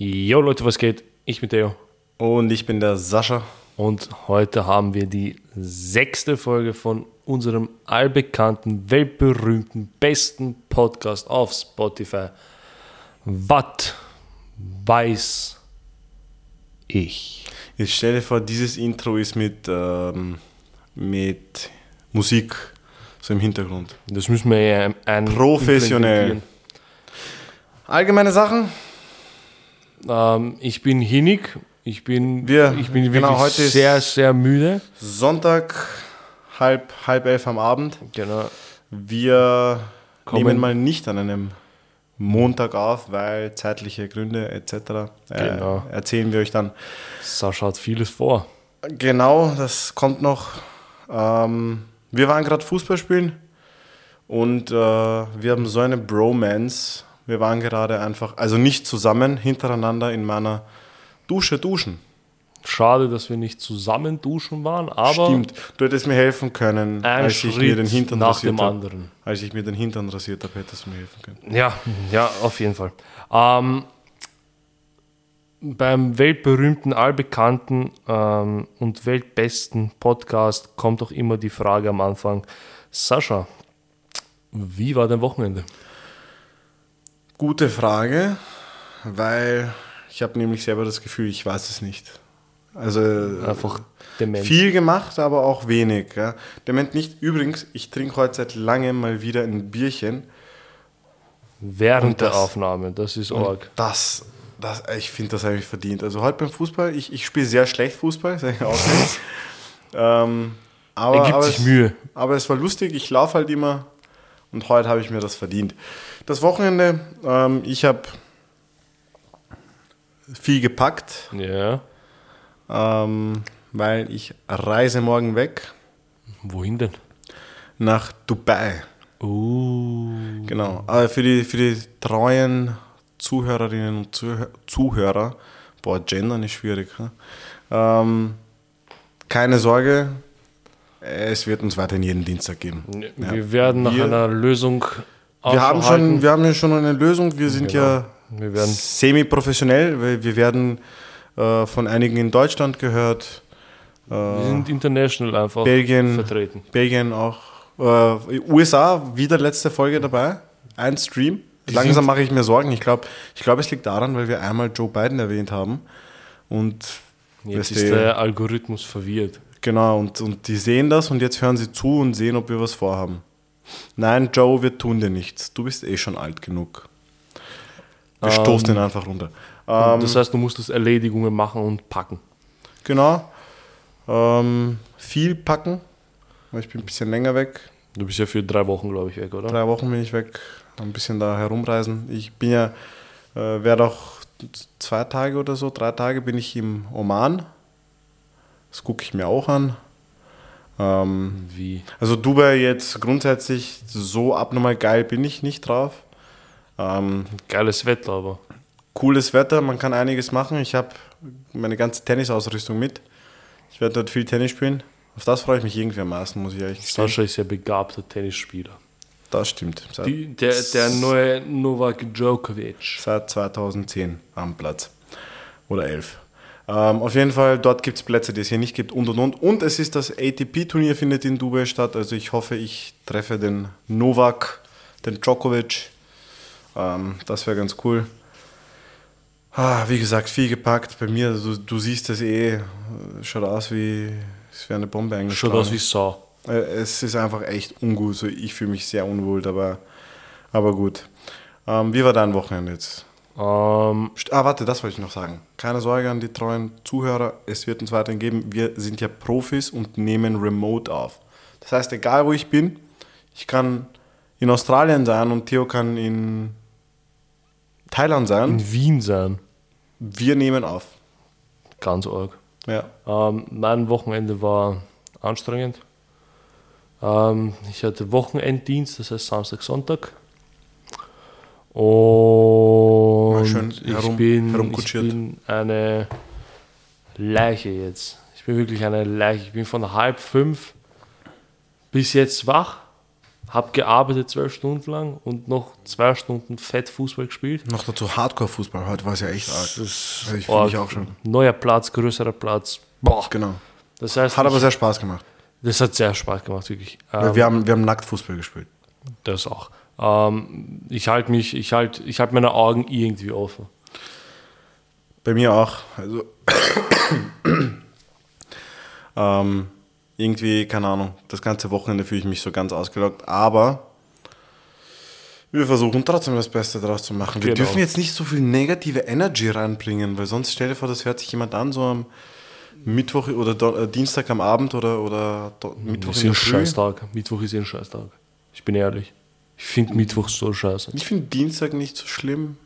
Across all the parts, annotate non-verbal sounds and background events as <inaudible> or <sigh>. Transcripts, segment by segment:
Jo Leute, was geht? Ich bin Theo. Und ich bin der Sascha. Und heute haben wir die sechste Folge von unserem allbekannten, weltberühmten, besten Podcast auf Spotify. Was weiß ich? Jetzt stell dir vor, dieses Intro ist mit, ähm, mit Musik so im Hintergrund. Das müssen wir ja ein Professionell. Allgemeine Sachen? Ähm, ich bin hinig. Ich bin, Wir- ich bin genau, wirklich heute ist- sehr, sehr müde. Sonntag, halb, halb elf am Abend. Genau. Wir Kommen- nehmen mal nicht an einem Montag auf, weil zeitliche Gründe etc. Äh, Genau. Erzählen wir euch dann. Sascha hat vieles vor. Genau, das kommt noch. Ähm, wir waren gerade Fußball spielen und äh, wir haben so eine Bromance. Wir waren gerade einfach, also nicht zusammen, hintereinander in meiner Dusche duschen. Schade, dass wir nicht zusammen duschen waren, aber Stimmt, du hättest mir helfen können, als ich mir den Schritt Hintern nach rasiert dem habe. anderen. Als ich mir den Hintern rasiert habe, hättest du mir helfen können. Ja, ja, auf jeden Fall. Ähm, beim weltberühmten, allbekannten ähm, und weltbesten Podcast kommt auch immer die Frage am Anfang: Sascha, wie war dein Wochenende? Gute Frage, weil ich habe nämlich selber das Gefühl, ich weiß es nicht. Also Einfach Demenz. Viel gemacht, aber auch wenig. Ja. Dement nicht. Übrigens, ich trinke heute seit langem mal wieder ein Bierchen. Während Und der das- Aufnahme, das ist arg. das, das, ich finde, das habe ich verdient. Also heute beim Fußball, ich, ich spiele sehr schlecht Fußball, sage ich auch nicht. <laughs> ähm, aber, Er gibt aber sich es, Mühe. Aber es war lustig, ich laufe halt immer und heute habe ich mir das verdient. Das Wochenende, ähm, ich habe viel gepackt, Ja. ähm, weil ich reise morgen weg Wohin denn? nach Dubai. Uh, Genau. Aber für die, für die treuen Zuhörerinnen und Zuhör Zuhörer, boah, gendern ist schwierig. Ne? Ähm, keine Sorge, es wird uns weiterhin jeden Dienstag geben. Ja. wir werden nach Wir- einer Lösung Wir haben, schon, wir haben ja schon eine Lösung. Wir sind Genau. ja semi-professionell, weil wir werden äh, von einigen in Deutschland gehört, wir sind international einfach Belgien, vertreten. Belgien auch, äh, USA, wieder letzte Folge dabei, ein Stream. Langsam sind- mache ich mir Sorgen. Ich glaube, ich glaub, es liegt daran, weil wir einmal Joe Biden erwähnt haben. Und Jetzt ist der Algorithmus verwirrt. Genau, und, und die sehen das und jetzt hören sie zu und sehen, ob wir was vorhaben. Nein, Joe, wir tun dir nichts. Du bist eh schon alt genug. Wir Ähm, stoßen ihn einfach runter. Ähm, das heißt, du musst das Erledigungen machen und packen. genau. Ähm, viel packen. weil Ich bin ein bisschen länger weg. Du bist ja für drei Wochen, glaube ich, weg, oder? Drei Wochen bin ich weg, ein bisschen da herumreisen. Ich bin ja, äh, werde auch zwei Tage oder so, drei Tage bin ich im Oman. Das gucke ich mir auch an. Ähm, Wie? also Dubai jetzt grundsätzlich so abnormal geil bin ich nicht drauf. Ähm, Geiles Wetter, aber. cooles Wetter, man kann einiges machen. Ich habe meine ganze Tennisausrüstung mit. Ich werde dort viel Tennis spielen. Auf das freue ich mich irgendwie am meisten, muss ich ehrlich sagen. Sascha ist ja begabter Tennisspieler. Das stimmt. Die, der, der neue Novak Djokovic. seit 2010 am Platz. Oder 11. Ähm, auf jeden Fall, dort gibt es Plätze, die es hier nicht gibt und und und. Und es ist das ATP-Turnier, findet in Dubai statt. Also ich hoffe, ich treffe den Novak, den Djokovic. Ähm, das wäre ganz cool. Ah, wie gesagt, viel gepackt. Bei mir, du, du siehst es eh, schaut aus wie, es wäre eine Bombe eigentlich. Schaut aus wie Sau. Äh, Es ist einfach echt ungut. So, ich fühle mich sehr unwohl, aber, aber gut. Ähm, wie war dein Wochenende jetzt? Ähm, Ah, warte, das wollte ich noch sagen. Keine Sorge an die treuen Zuhörer, es wird uns weiterhin geben. Wir sind ja Profis und nehmen remote auf. Das heißt, egal wo ich bin, ich kann in Australien sein und Theo kann in Thailand sein. in Wien sein. Wir nehmen auf. Ganz arg. Ja. Ähm, mein Wochenende war anstrengend. Ähm, ich hatte Wochenenddienst, das heißt Samstag, Sonntag. Und schön ich, herum- bin, ich bin eine Leiche jetzt. Ich bin wirklich eine Leiche. Ich bin von halb fünf bis jetzt wach. habe gearbeitet zwölf Stunden lang und noch zwei Stunden fett Fußball gespielt. Noch dazu Hardcore-Fußball, heute war es ja echt arg. Das Also ich mich arg. auch schon. Neuer Platz, größerer Platz. Boah. Genau. Das heißt, Hat aber ich, sehr Spaß gemacht. das hat sehr Spaß gemacht, wirklich. Weil Ähm, wir, haben, wir haben nackt Fußball gespielt. das auch. Ähm, ich halte mich, ich halte ich halt meine Augen irgendwie offen. Bei mir auch. Also <coughs> ähm, irgendwie, keine Ahnung, das ganze Wochenende fühle ich mich so ganz ausgelockt, aber wir versuchen trotzdem das Beste daraus zu machen. Wir Genau. dürfen jetzt nicht so viel negative Energy reinbringen, weil sonst stell dir vor, das hört sich jemand an, so am Mittwoch oder Do äh, Dienstag am Abend oder, oder Do Mittwoch ist in ein der Früh. Scheißtag. Mittwoch ist ein Scheißtag. Ich bin ehrlich. Ich finde Mittwoch so scheiße. Ich finde Dienstag nicht so schlimm.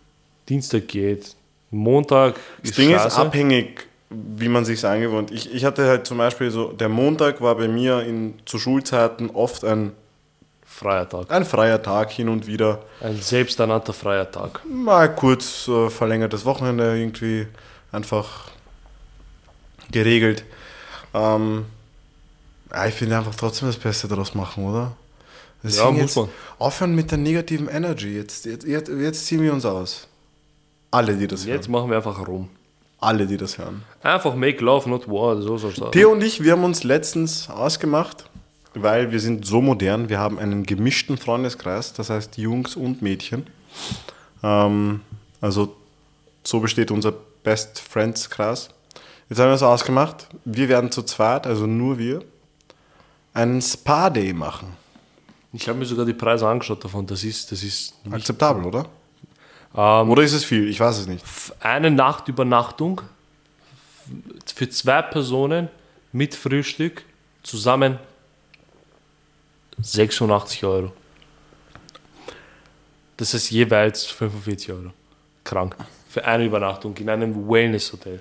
Dienstag geht. Montag Das ist Ding scheiße. ist abhängig, wie man sich angewohnt. Ich, ich hatte halt zum Beispiel so, der Montag war bei mir in, zu Schulzeiten oft ein, Freier Tag. ein freier Tag hin und wieder. Ein selbsternannter freier Tag. Mal kurz äh, verlängertes Wochenende irgendwie einfach geregelt. Ähm, ja, ich finde einfach trotzdem das Beste daraus machen, oder? Deswegen muss jetzt man. Aufhören mit der negativen Energy. Jetzt, jetzt, jetzt, jetzt ziehen wir uns aus. Alle, die das Jetzt hören. machen wir einfach rum. Alle, die das hören. Einfach make love, not war. So soll es. Theo und ich, wir haben uns letztens ausgemacht, weil wir sind so modern, wir haben einen gemischten Freundeskreis, das heißt Jungs und Mädchen. Ähm, also so besteht unser Best Friends Kreis. Jetzt haben wir uns ausgemacht, wir werden zu zweit, also nur wir, einen Spa-Day machen. Ich habe mir sogar die Preise angeschaut davon. Das ist, das ist Akzeptabel, oder? Ähm, Oder ist es viel? Ich weiß es nicht. eine Nachtübernachtung für zwei Personen mit Frühstück zusammen 86 Euro. Das ist jeweils 45 Euro. Krank. Für eine Übernachtung in einem Wellness-Hotel.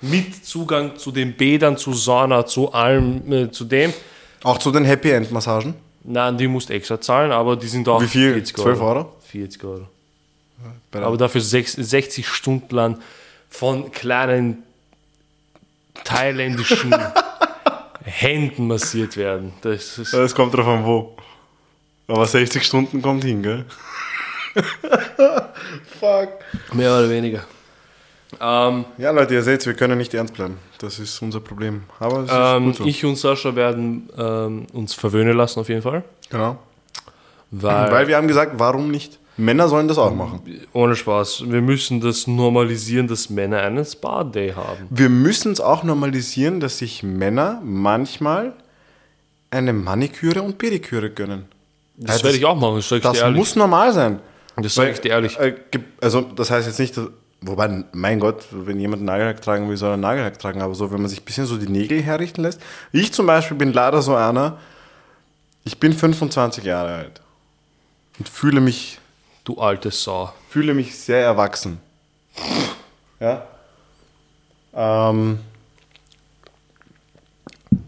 Mit Zugang zu den Bädern, zu Sauna, zu allem, äh, zu dem. Auch zu den Happy End Massagen? Nein, die musst extra zahlen, aber die sind auch Wie viel? 40 12 Euro? 40 Euro. Der- Aber dafür sech- 60 Stunden lang von kleinen thailändischen <laughs> Händen massiert werden. Das ist, Es kommt drauf an, wo. Aber 60 Stunden kommt hin, gell? <laughs> Fuck. mehr oder weniger. Ähm, Ja, Leute, ihr seht, wir können nicht ernst bleiben. Das ist unser Problem. Aber ähm, so. ich und Sascha werden ähm, uns verwöhnen lassen auf jeden Fall. genau. Weil, Weil wir haben gesagt, warum nicht? Männer sollen das auch machen. ohne Spaß, wir müssen das normalisieren, dass Männer einen Spa-Day haben. Wir müssen es auch normalisieren, dass sich Männer manchmal eine Maniküre und Pediküre gönnen. Das Ja, werde ich auch machen, das Das muss normal sein. das sage ich dir ehrlich. Äh, gibt- also das heißt jetzt nicht, dass, wobei, mein Gott, wenn jemand einen Nagellack tragen will, soll er einen Nagellack tragen, aber so, wenn man sich ein bisschen so die Nägel herrichten lässt. Ich zum Beispiel bin leider so einer, ich bin 25 Jahre alt und fühle mich, Du alte Sau. fühle mich sehr erwachsen. Ja. Ähm,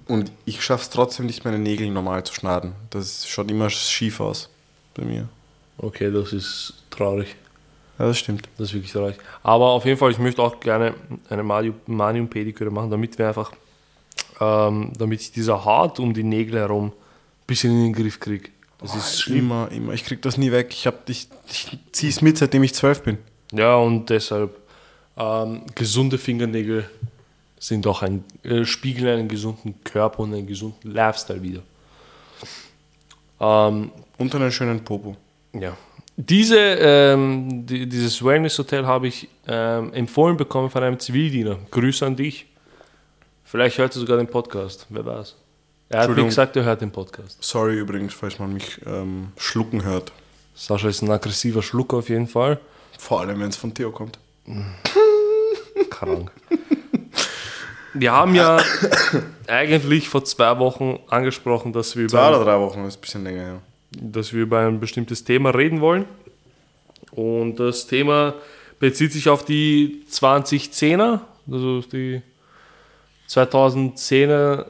und ich schaffe es trotzdem nicht, meine Nägel normal zu schneiden. Das schaut immer schief aus bei mir. Okay, das ist traurig. Ja, das stimmt. Das ist wirklich traurig. Aber auf jeden Fall, ich möchte auch gerne eine Mani- Mani- und Pediküre machen, damit wir einfach, ähm, damit ich dieser Haut um die Nägel herum ein bisschen in den Griff kriege. Das ist schlimm. Immer, immer. Ich krieg das nie weg. Ich, hab, ich, ich ziehe es mit, seitdem ich zwölf bin. Ja, und deshalb, ähm, gesunde Fingernägel sind auch ein, äh, spiegeln einen gesunden Körper und einen gesunden Lifestyle wieder. Ähm, Und einen schönen Popo. Ja. Diese, ähm, die, dieses Wellness-Hotel habe ich ähm, empfohlen bekommen von einem Zivildiener. Grüße an dich. Vielleicht hört er sogar den Podcast, wer weiß. Er hat mir gesagt, er hört den Podcast. Sorry übrigens, falls man mich ähm, schlucken hört. Sascha ist ein aggressiver Schlucker auf jeden Fall. Vor allem, wenn es von Theo kommt. <laughs> Krank. Wir haben ja <coughs> eigentlich vor zwei Wochen angesprochen, dass wir, Zwei über, oder drei Wochen, ist ein bisschen länger her. Dass wir über ein bestimmtes Thema reden wollen. Und das Thema bezieht sich auf die 2010er, also die 2010er,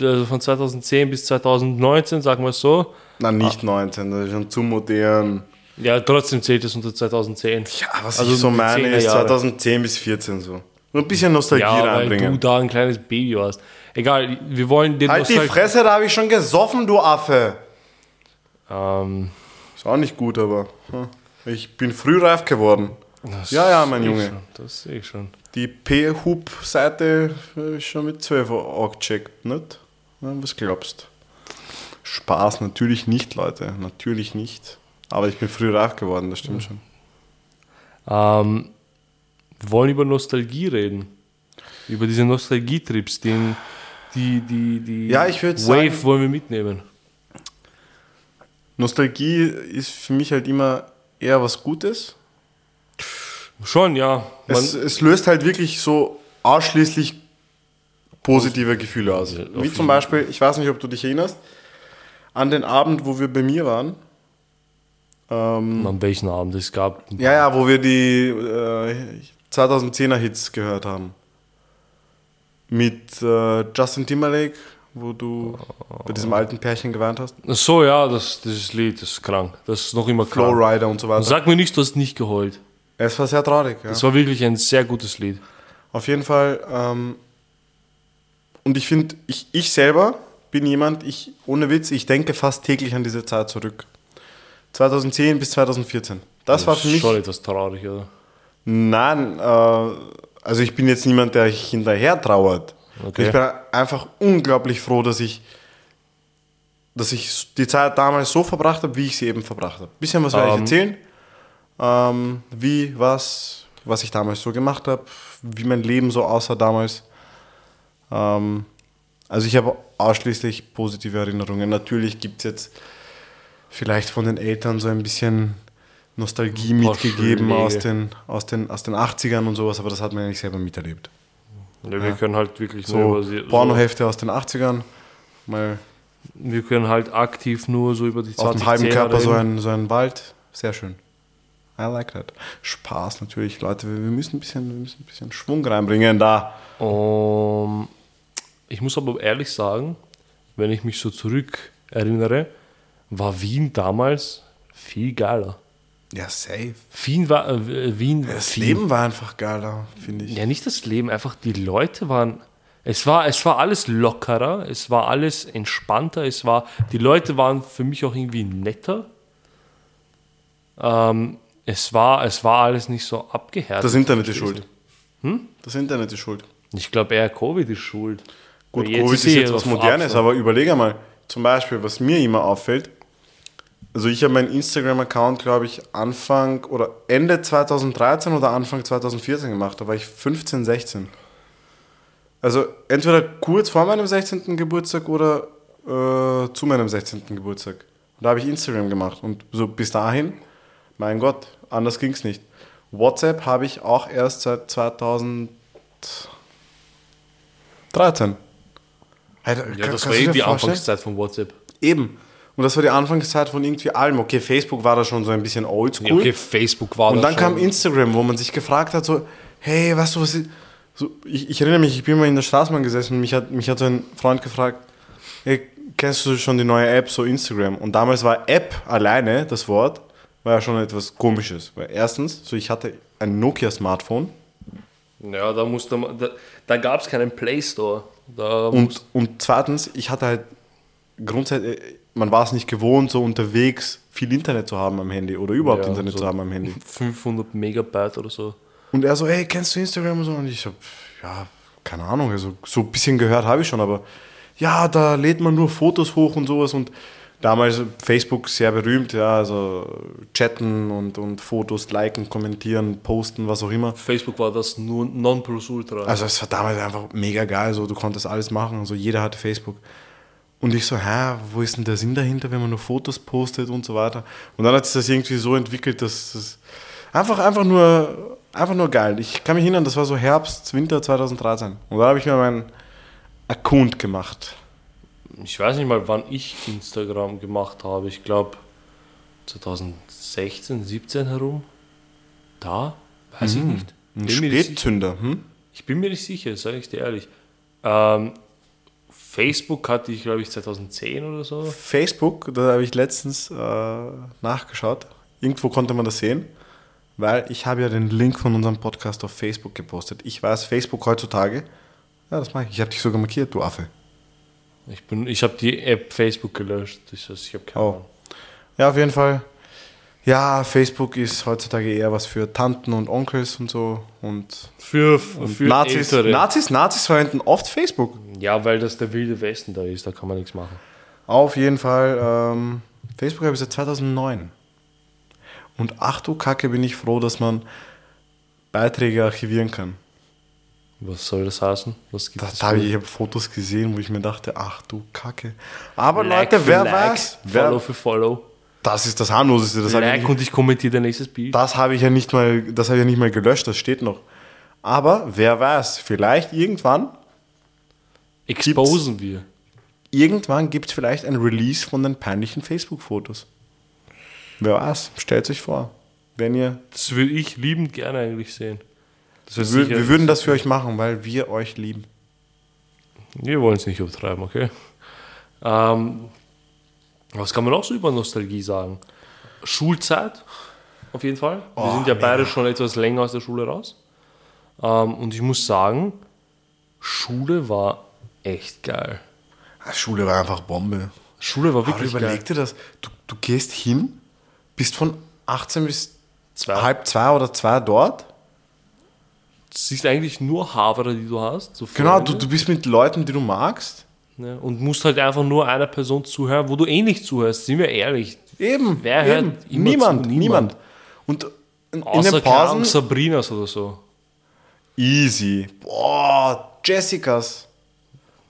also von 2010 bis 2019, sagen wir es so. Na, nicht 19, das ist schon zu modern. Ja, trotzdem zählt es unter 2010. Ja, was Also ich so die meine, 10er ist Jahre. 2010 bis 14 so. Nur ein bisschen Nostalgie Ja, weil du reinbringen. da ein kleines Baby warst. Egal, wir wollen den Halt die Nostal- Fresse, da habe ich schon gesoffen, du Affe. Ähm, Ist auch nicht gut, aber hm, ich bin früh reif geworden. das Ja, ja, mein Junge. Schon, das sehe ich schon. Die P-Hub-Seite äh, ist schon mit 12 angecheckt, nicht? Was glaubst Spaß, natürlich nicht, Leute. Natürlich nicht. Aber ich bin früh reif geworden, das stimmt schon. Ähm, wir wollen über Nostalgie reden. Über diese Nostalgietrips, den, die, die, die Ja, ich Wave sagen- wollen wir mitnehmen. Nostalgie ist für mich halt immer eher was Gutes. Schon, ja. Man, Es, es löst halt wirklich so ausschließlich positive Gefühle aus. Wie zum Beispiel, ich weiß nicht, ob du dich erinnerst, an den Abend, wo wir bei mir waren. Ähm, an welchen Abend es gab. ja, ja, wo wir die äh, 2010er Hits gehört haben. Mit äh, Justin Timberlake, wo du bei diesem alten Pärchen gewarnt hast. Ach So, ja, das, dieses Lied das ist krank. Das ist noch immer krank. Flowrider und so weiter. Sag mir nicht, du hast nicht geheult. Es war sehr traurig, ja. Das war wirklich ein sehr gutes Lied. Auf jeden Fall. Ähm, und ich finde, ich, ich selber bin jemand, ich, ohne Witz, ich denke fast täglich an diese Zeit zurück. 2010 bis 2014. Das war für mich. schon etwas traurig, oder? Nein, äh, also ich bin jetzt niemand, der hinterher trauert. Okay. Ich bin einfach unglaublich froh, dass ich, dass ich die Zeit damals so verbracht habe, wie ich sie eben verbracht habe. Bisschen was werde ich Ähm. erzählen. Ähm, wie, was, was ich damals so gemacht habe, wie mein Leben so aussah damals. Ähm, also ich habe ausschließlich positive Erinnerungen. Natürlich gibt es jetzt vielleicht von den Eltern so ein bisschen Nostalgie mitgegeben aus den, aus, den, aus den 80ern und sowas, aber das hat man ja nicht selber miterlebt. Ja, wir können halt wirklich So nur über sie, so, Pornohefte aus den 80ern, mal wir können halt aktiv nur so über die 20 auf dem halben Körper so ein, so ein Wald, sehr schön. I like that. Spaß natürlich, Leute, wir wir müssen ein bisschen, wir müssen ein bisschen Schwung reinbringen da. Um, ich muss aber ehrlich sagen, wenn ich mich so zurück erinnere, war Wien damals viel geiler. Ja, safe. Wien war äh, Wien. Das Wien- Leben war einfach geiler, finde ich. Ja, nicht das Leben, einfach die Leute waren. Es war, es war alles lockerer, es war alles entspannter, es war, die Leute waren für mich auch irgendwie netter. Ähm, es, war, es war alles nicht so abgehärtet. Das Internet ist schuld. Das Internet ist schuld. Ich glaube eher Covid ist schuld. Gut, Covid ist eh jetzt was Modernes, aber überlege mal, zum Beispiel, was mir immer auffällt, also ich habe meinen Instagram-Account, glaube ich, Anfang oder Ende 2013 oder Anfang 2014 gemacht, da war ich 15, 16. Also entweder kurz vor meinem 16. Geburtstag oder äh, zu meinem 16. Geburtstag. Da habe ich Instagram gemacht und so bis dahin, mein Gott, anders ging es nicht. WhatsApp habe ich auch erst seit 2013. Alter, Ja, kann- das war eh dir die vorstellen? Anfangszeit von WhatsApp. Eben. Und das war die Anfangszeit von irgendwie allem. Okay, Facebook war da schon so ein bisschen oldschool. Ja, okay, Facebook war und da dann kam Instagram, wo man sich gefragt hat, so, hey, weißt du, was ist... So, ich, ich erinnere mich, ich bin mal in der Straßenbahn gesessen und mich hat, mich hat so ein Freund gefragt, hey, kennst du schon die neue App, so Instagram? Und damals war App alleine, das Wort, war ja schon etwas Komisches. Weil erstens, so ich hatte ein Nokia-Smartphone Ja, da musste man, da, da gab es keinen Play Store. Und, und zweitens, ich hatte halt grundsätzlich, man war es nicht gewohnt, so unterwegs viel Internet zu haben am Handy oder überhaupt Ja, Internet so zu haben am Handy. 500 Megabyte oder so. Und er so, hey, kennst du Instagram und so? Und ich so, ja, keine Ahnung, also so ein bisschen gehört habe ich schon, aber ja, da lädt man nur Fotos hoch und sowas und damals Facebook sehr berühmt, ja, also chatten und, und Fotos liken, kommentieren, posten, was auch immer. Facebook war das nur Nonplusultra. Also es war damals einfach mega geil, so du konntest alles machen, also jeder hatte Facebook. Und ich so, hä, wo ist denn der Sinn dahinter, wenn man nur Fotos postet und so weiter? Und dann hat sich das irgendwie so entwickelt, dass das einfach, einfach nur, einfach nur geil. Ich kann mich erinnern, das war so Herbst, Winter 2013. Und da habe ich mir meinen Account gemacht. ich weiß nicht mal, wann ich Instagram gemacht habe. Ich glaube 2016, 17 herum. Da? Weiß ich nicht. Ein Bin. Spätzünder, hm? Ich bin mir nicht sicher, sage ich dir ehrlich. Ähm, Facebook hatte ich, glaube ich, 2010 oder so. Facebook, da habe ich letztens äh, nachgeschaut. Irgendwo konnte man das sehen, weil ich habe ja den Link von unserem Podcast auf Facebook gepostet. Ich weiß, Facebook heutzutage, ja, das mache ich. Ich habe dich sogar markiert, du Affe. Ich, bin- ich habe die App Facebook gelöscht. Das heißt, ich habe keine Oh. Ahnung. Ja, auf jeden Fall. Ja, Facebook ist heutzutage eher was für Tanten und Onkels und so. Und, Für, und für Nazis, Ältere. Nazis, Nazis verwenden oft Facebook. ja, weil das der wilde Westen da ist, da kann man nichts machen. Auf jeden Fall. Ähm, Facebook habe ich seit 2009. Und ach du Kacke, bin ich froh, dass man Beiträge archivieren kann. Was soll das heißen? Was gibt Da, es da habe ich, ich hab Fotos gesehen, wo ich mir dachte, ach du Kacke. Aber Like Leute, wer like, weiß, Follow wer, für Follow. Das ist das harmloseste. Das habe ich, like nicht- und ich kommentiere dein nächstes Bild. das habe ich ja nicht mal, das habe ich ja nicht mal gelöscht. Das steht noch. Aber wer weiß, vielleicht irgendwann, Exposen wir. irgendwann gibt es vielleicht ein Release von den peinlichen Facebook-Fotos. Wer weiß, stellt euch vor, wenn ihr Das würde ich liebend gerne eigentlich sehen. Sicher- wir würden das für euch machen, weil wir euch lieben. Wir wollen es nicht übertreiben, okay? Ähm, was kann man auch so über Nostalgie sagen? Schulzeit, auf jeden Fall. Wir Oh, sind ja mega. beide schon etwas länger aus der Schule raus. Ähm, und ich muss sagen, Schule war echt geil. Ah, Schule war einfach Bombe. Schule war Aber wirklich geil. überleg dir das. Du, du gehst hin, bist von 18 bis Zwei. halb zwei oder zwei dort. Siehst eigentlich nur Havre, die du hast. so Genau, du, du bist mit Leuten, die du magst. Ja, und musst halt einfach nur einer Person zuhören, wo du eh nicht zuhörst. Sind wir ehrlich. Eben. Wer eben. hört niemand, zu? niemand. Und in, in Außer den keine Ahnung, Pausen. Sabrinas oder so. Easy. Boah, Jessicas.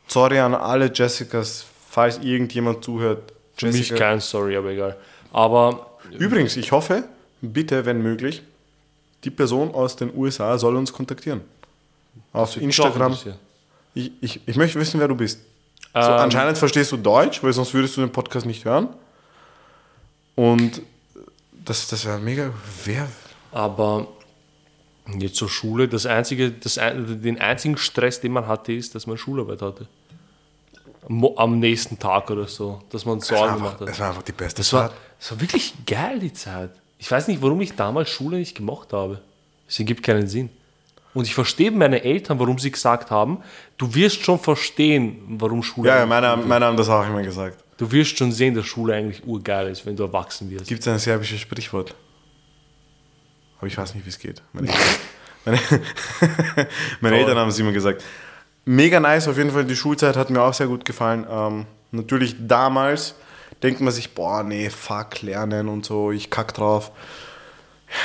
Sorry an alle Jessicas, falls irgendjemand zuhört. Für mich kein Story, aber egal. Aber Übrigens, ich hoffe, bitte, wenn möglich, die Person aus den USA soll uns kontaktieren. Auf Instagram. Instagram. Ich, ich, ich möchte wissen, wer du bist. So, Ähm, anscheinend verstehst du Deutsch, weil sonst würdest du den Podcast nicht hören. Und das, das wäre mega. Wer? Aber jetzt zur Schule, das einzige, das, den einzigen Stress, den man hatte, ist, dass man Schularbeit hatte. Am nächsten Tag oder so, dass man Sorgen gemacht hat. das war einfach die beste Das war, Zeit. das war wirklich geil, die Zeit. Ich weiß nicht, warum ich damals Schule nicht gemacht habe. Es ergibt keinen Sinn. Und ich verstehe meine Eltern, warum sie gesagt haben, du wirst schon verstehen, warum Schule. Ja, ja meine, meine haben das auch immer gesagt. Du wirst schon sehen, dass Schule eigentlich urgeil ist, wenn du erwachsen wirst. Gibt es ein serbisches Sprichwort? Aber ich weiß nicht, wie es geht. Meine, <laughs> meine, meine Eltern haben es immer gesagt. Mega nice, auf jeden Fall. Die Schulzeit hat mir auch sehr gut gefallen. Ähm, natürlich damals denkt man sich, boah, nee, fuck, lernen und so, ich kack drauf.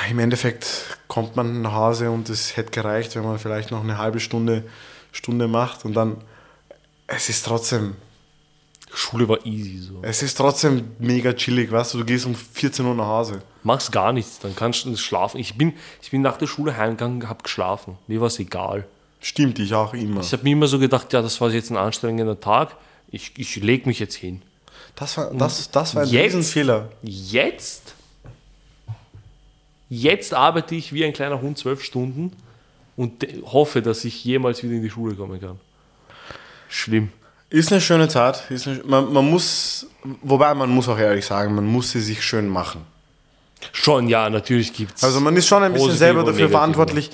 Im Endeffekt kommt man nach Hause und es hätte gereicht, wenn man vielleicht noch eine halbe Stunde, Stunde macht und dann, es ist trotzdem, Schule war easy so. es ist trotzdem mega chillig, weißt du, du gehst um 14 Uhr nach Hause. Machst gar nichts, dann kannst du schlafen. Ich bin, ich bin nach der Schule heimgegangen, hab geschlafen. Mir war es egal. Stimmt, ich auch immer. Ich habe mir immer so gedacht, ja, das war jetzt ein anstrengender Tag. Ich, ich lege mich jetzt hin. Das war, das, das war ein Jetzt? Riesenfehler. Jetzt, jetzt arbeite ich wie ein kleiner Hund zwölf Stunden und hoffe, dass ich jemals wieder in die Schule kommen kann. Schlimm. Ist eine schöne Zeit. Ist eine, man, man muss, wobei man muss auch ehrlich sagen, man muss sie sich schön machen. Schon, ja, natürlich gibt es. Also man ist schon ein bisschen selber dafür negative. verantwortlich.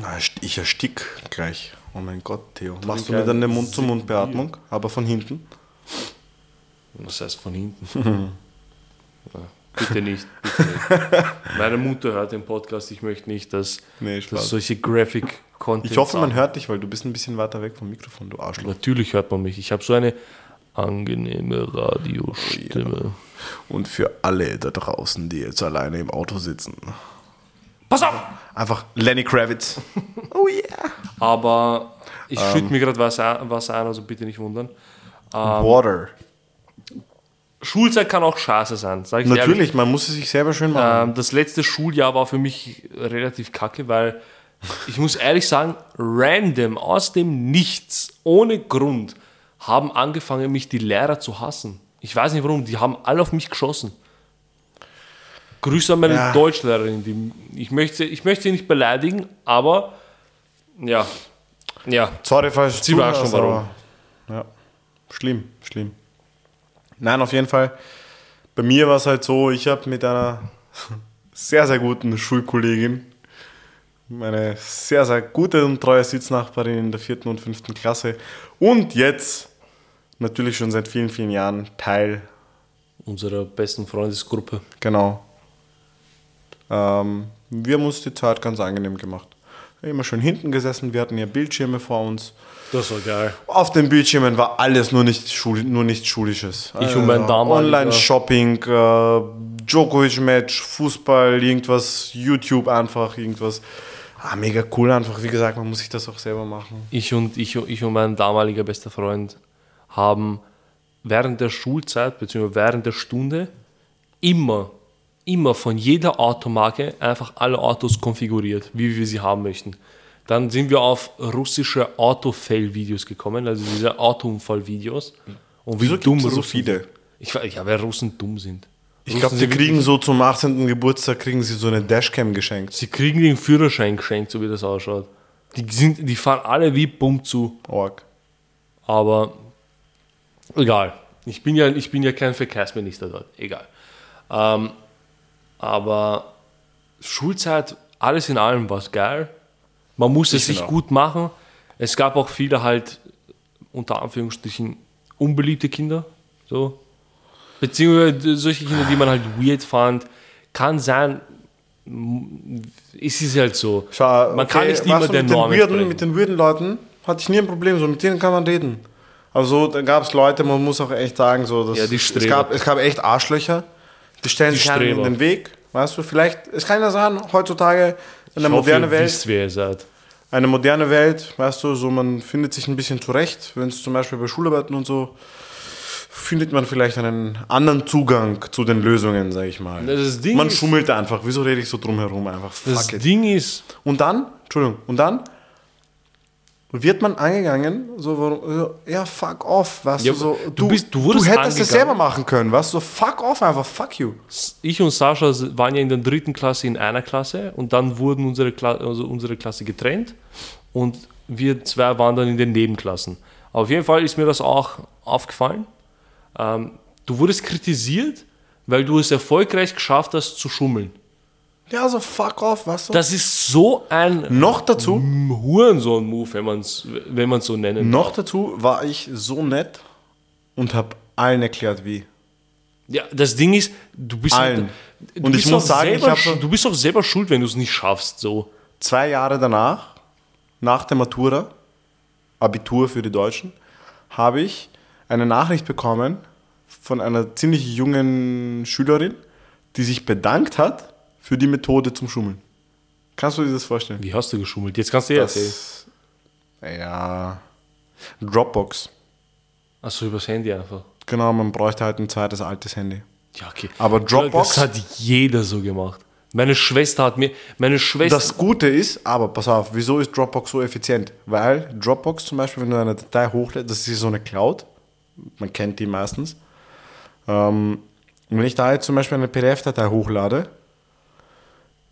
Na, ich erstick gleich. Oh mein Gott, Theo. Machst du mir dann eine Mund-zu-Mund-Beatmung, aber von hinten? Was heißt von hinten? <laughs> ja, bitte nicht. Bitte nicht. <laughs> Meine Mutter hört den Podcast. Ich möchte nicht, dass, Nee, dass solche Graphic Content. Ich hoffe, man hört dich, weil du bist ein bisschen weiter weg vom Mikrofon, du Arschloch. Natürlich hört man mich. Ich habe so eine angenehme Radiostimme. Und für alle da draußen, die jetzt alleine im Auto sitzen. Pass auf! Einfach Lenny Kravitz. <laughs> Oh yeah. Aber ich Ähm. schütte mir gerade Wasser, Wasser ein, also bitte nicht wundern. Ähm. Water. Schulzeit kann auch scheiße sein, sag ich dir ehrlich. Natürlich, man muss es sich selber schön machen. Ähm, das letzte Schuljahr war für mich relativ kacke, weil ich muss ehrlich sagen, random, aus dem Nichts, ohne Grund, haben angefangen, mich die Lehrer zu hassen. Ich weiß nicht warum, die haben alle auf mich geschossen. Grüße an meine Ja. Deutschlehrerin. Die, ich, möchte, ich möchte sie nicht beleidigen, aber ja, ja, Sorry, falls Sie weiß schon, aber- Ja, schlimm, schlimm. Nein, auf jeden Fall. Bei mir war es halt so, ich habe mit einer <laughs> sehr, sehr guten Schulkollegin, meine sehr, sehr gute und treue Sitznachbarin in der vierten und fünften Klasse und jetzt natürlich schon seit vielen, vielen Jahren Teil unserer besten Freundesgruppe. Genau. Ähm, wir haben uns die Zeit ganz angenehm gemacht. Immer schön hinten gesessen, wir hatten ja Bildschirme vor uns. Das war geil. Auf den Bildschirmen war alles nur nicht, Schul nur nicht Schulisches. Ich und mein damaliger- Online-Shopping, äh, Djokovic-Match, Fußball, irgendwas, YouTube einfach, irgendwas. Ah, mega cool einfach. Wie gesagt, man muss sich das auch selber machen. Ich und, ich, ich und mein damaliger bester Freund haben während der Schulzeit bzw. während der Stunde immer, immer von jeder Automarke einfach alle Autos konfiguriert, wie wir sie haben möchten. Dann sind wir auf russische Autofail-Videos gekommen, also diese Autounfall-Videos. Und wie Wieso dumm so viele? Ich, weiß- ja, weil Russen dumm sind. Ich glaube, wirklich- kriegen so zum 18. Geburtstag kriegen sie so eine Dashcam geschenkt. Sie kriegen den Führerschein geschenkt, so wie das ausschaut. Die, sind, die fahren alle wie Bumm zu. Org. Aber egal. Ich bin ja, ich bin ja kein Verkehrsminister dort. Egal. Ähm, aber Schulzeit, alles in allem war es geil. Man musste es Ich sich gut machen. Es gab auch viele halt, unter Anführungsstrichen, unbeliebte Kinder. So. Beziehungsweise solche Kinder, die man halt weird fand. Kann sein, es ist halt so. Schau, man kann okay, nicht immer den, Norm weirden, mit den weirden Leuten hatte ich nie ein Problem, so mit denen kann man reden. Also da gab es Leute, man muss auch echt sagen, so, dass Ja, die es, gab, es gab echt Arschlöcher, die stellen sich in Streber. den Weg, weißt du, vielleicht, es kann ja sein, heutzutage in der modernen Welt, wisst, wer ihr seid. eine moderne Welt, weißt du, so man findet sich ein bisschen zurecht, wenn es zum Beispiel bei Schularbeiten und so, findet man vielleicht einen anderen Zugang zu den Lösungen, sag ich mal. Das Ding man schummelt einfach, wieso rede ich so drum herum einfach, Das fuck it. Ding ist, Und dann, Entschuldigung, und dann wird man angegangen, so, ja, fuck off, weißt Ja, du, so, du bist- du wurdest hättest es angegangen. selber machen können, weißt du, so, fuck off einfach, fuck you. ich und Sascha waren ja in der dritten Klasse in einer Klasse und dann wurden unsere, Kla also unsere Klasse getrennt und wir zwei waren dann in den Nebenklassen. Auf jeden Fall ist mir das auch aufgefallen. Ähm, du wurdest kritisiert, weil du es erfolgreich geschafft hast zu schummeln. Ja, so fuck off, weißt du. Das ist so ein noch dazu, Hurensohn-Move, wenn man es wenn man's so nennen noch dazu war ich so nett und habe allen erklärt, wie. Ja, das Ding ist, du bist Allen. Du Und ich bist muss auch sagen, ich selber, hab so- du bist auch selber schuld, wenn du es nicht schaffst. So. Zwei Jahre danach, nach der Matura, Abitur für die Deutschen, habe ich eine Nachricht bekommen von einer ziemlich jungen Schülerin, die sich bedankt hat für die Methode zum Schummeln. Kannst du dir das vorstellen? Wie hast du geschummelt? Jetzt kannst du ja erzählen. Das, ja, Dropbox. Achso, übers Handy einfach. Genau, man bräuchte halt ein zweites altes Handy. Ja, okay. Aber Dropbox- Das hat jeder so gemacht. Meine Schwester hat mir. Meine Schwester. Das Gute ist, aber pass auf, wieso ist Dropbox so effizient? Weil Dropbox zum Beispiel, wenn du eine Datei hochlädst, das ist so eine Cloud, man kennt die meistens. Ähm, wenn ich da jetzt zum Beispiel eine PDF-Datei hochlade,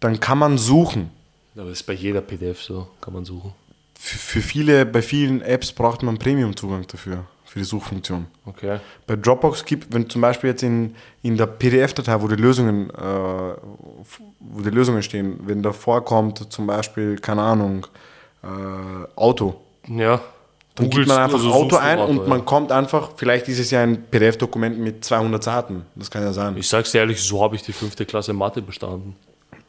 dann kann man suchen. Aber das ist bei jeder PDF so, kann man suchen. Für, für viele, bei vielen Apps braucht man Premium-Zugang dafür, für die Suchfunktion. Okay. Bei Dropbox gibt, wenn zum Beispiel jetzt in, in der PDF-Datei, wo die Lösungen, äh, wo die Lösungen stehen, wenn da vorkommt zum Beispiel, keine Ahnung, äh, Auto, Ja. dann gibt Googelst man einfach also Auto ein und ja. man kommt einfach, vielleicht ist es ja ein PDF-Dokument mit 200 Seiten, das kann ja sein. Ich sag's dir ehrlich, so habe ich die fünfte Klasse Mathe bestanden.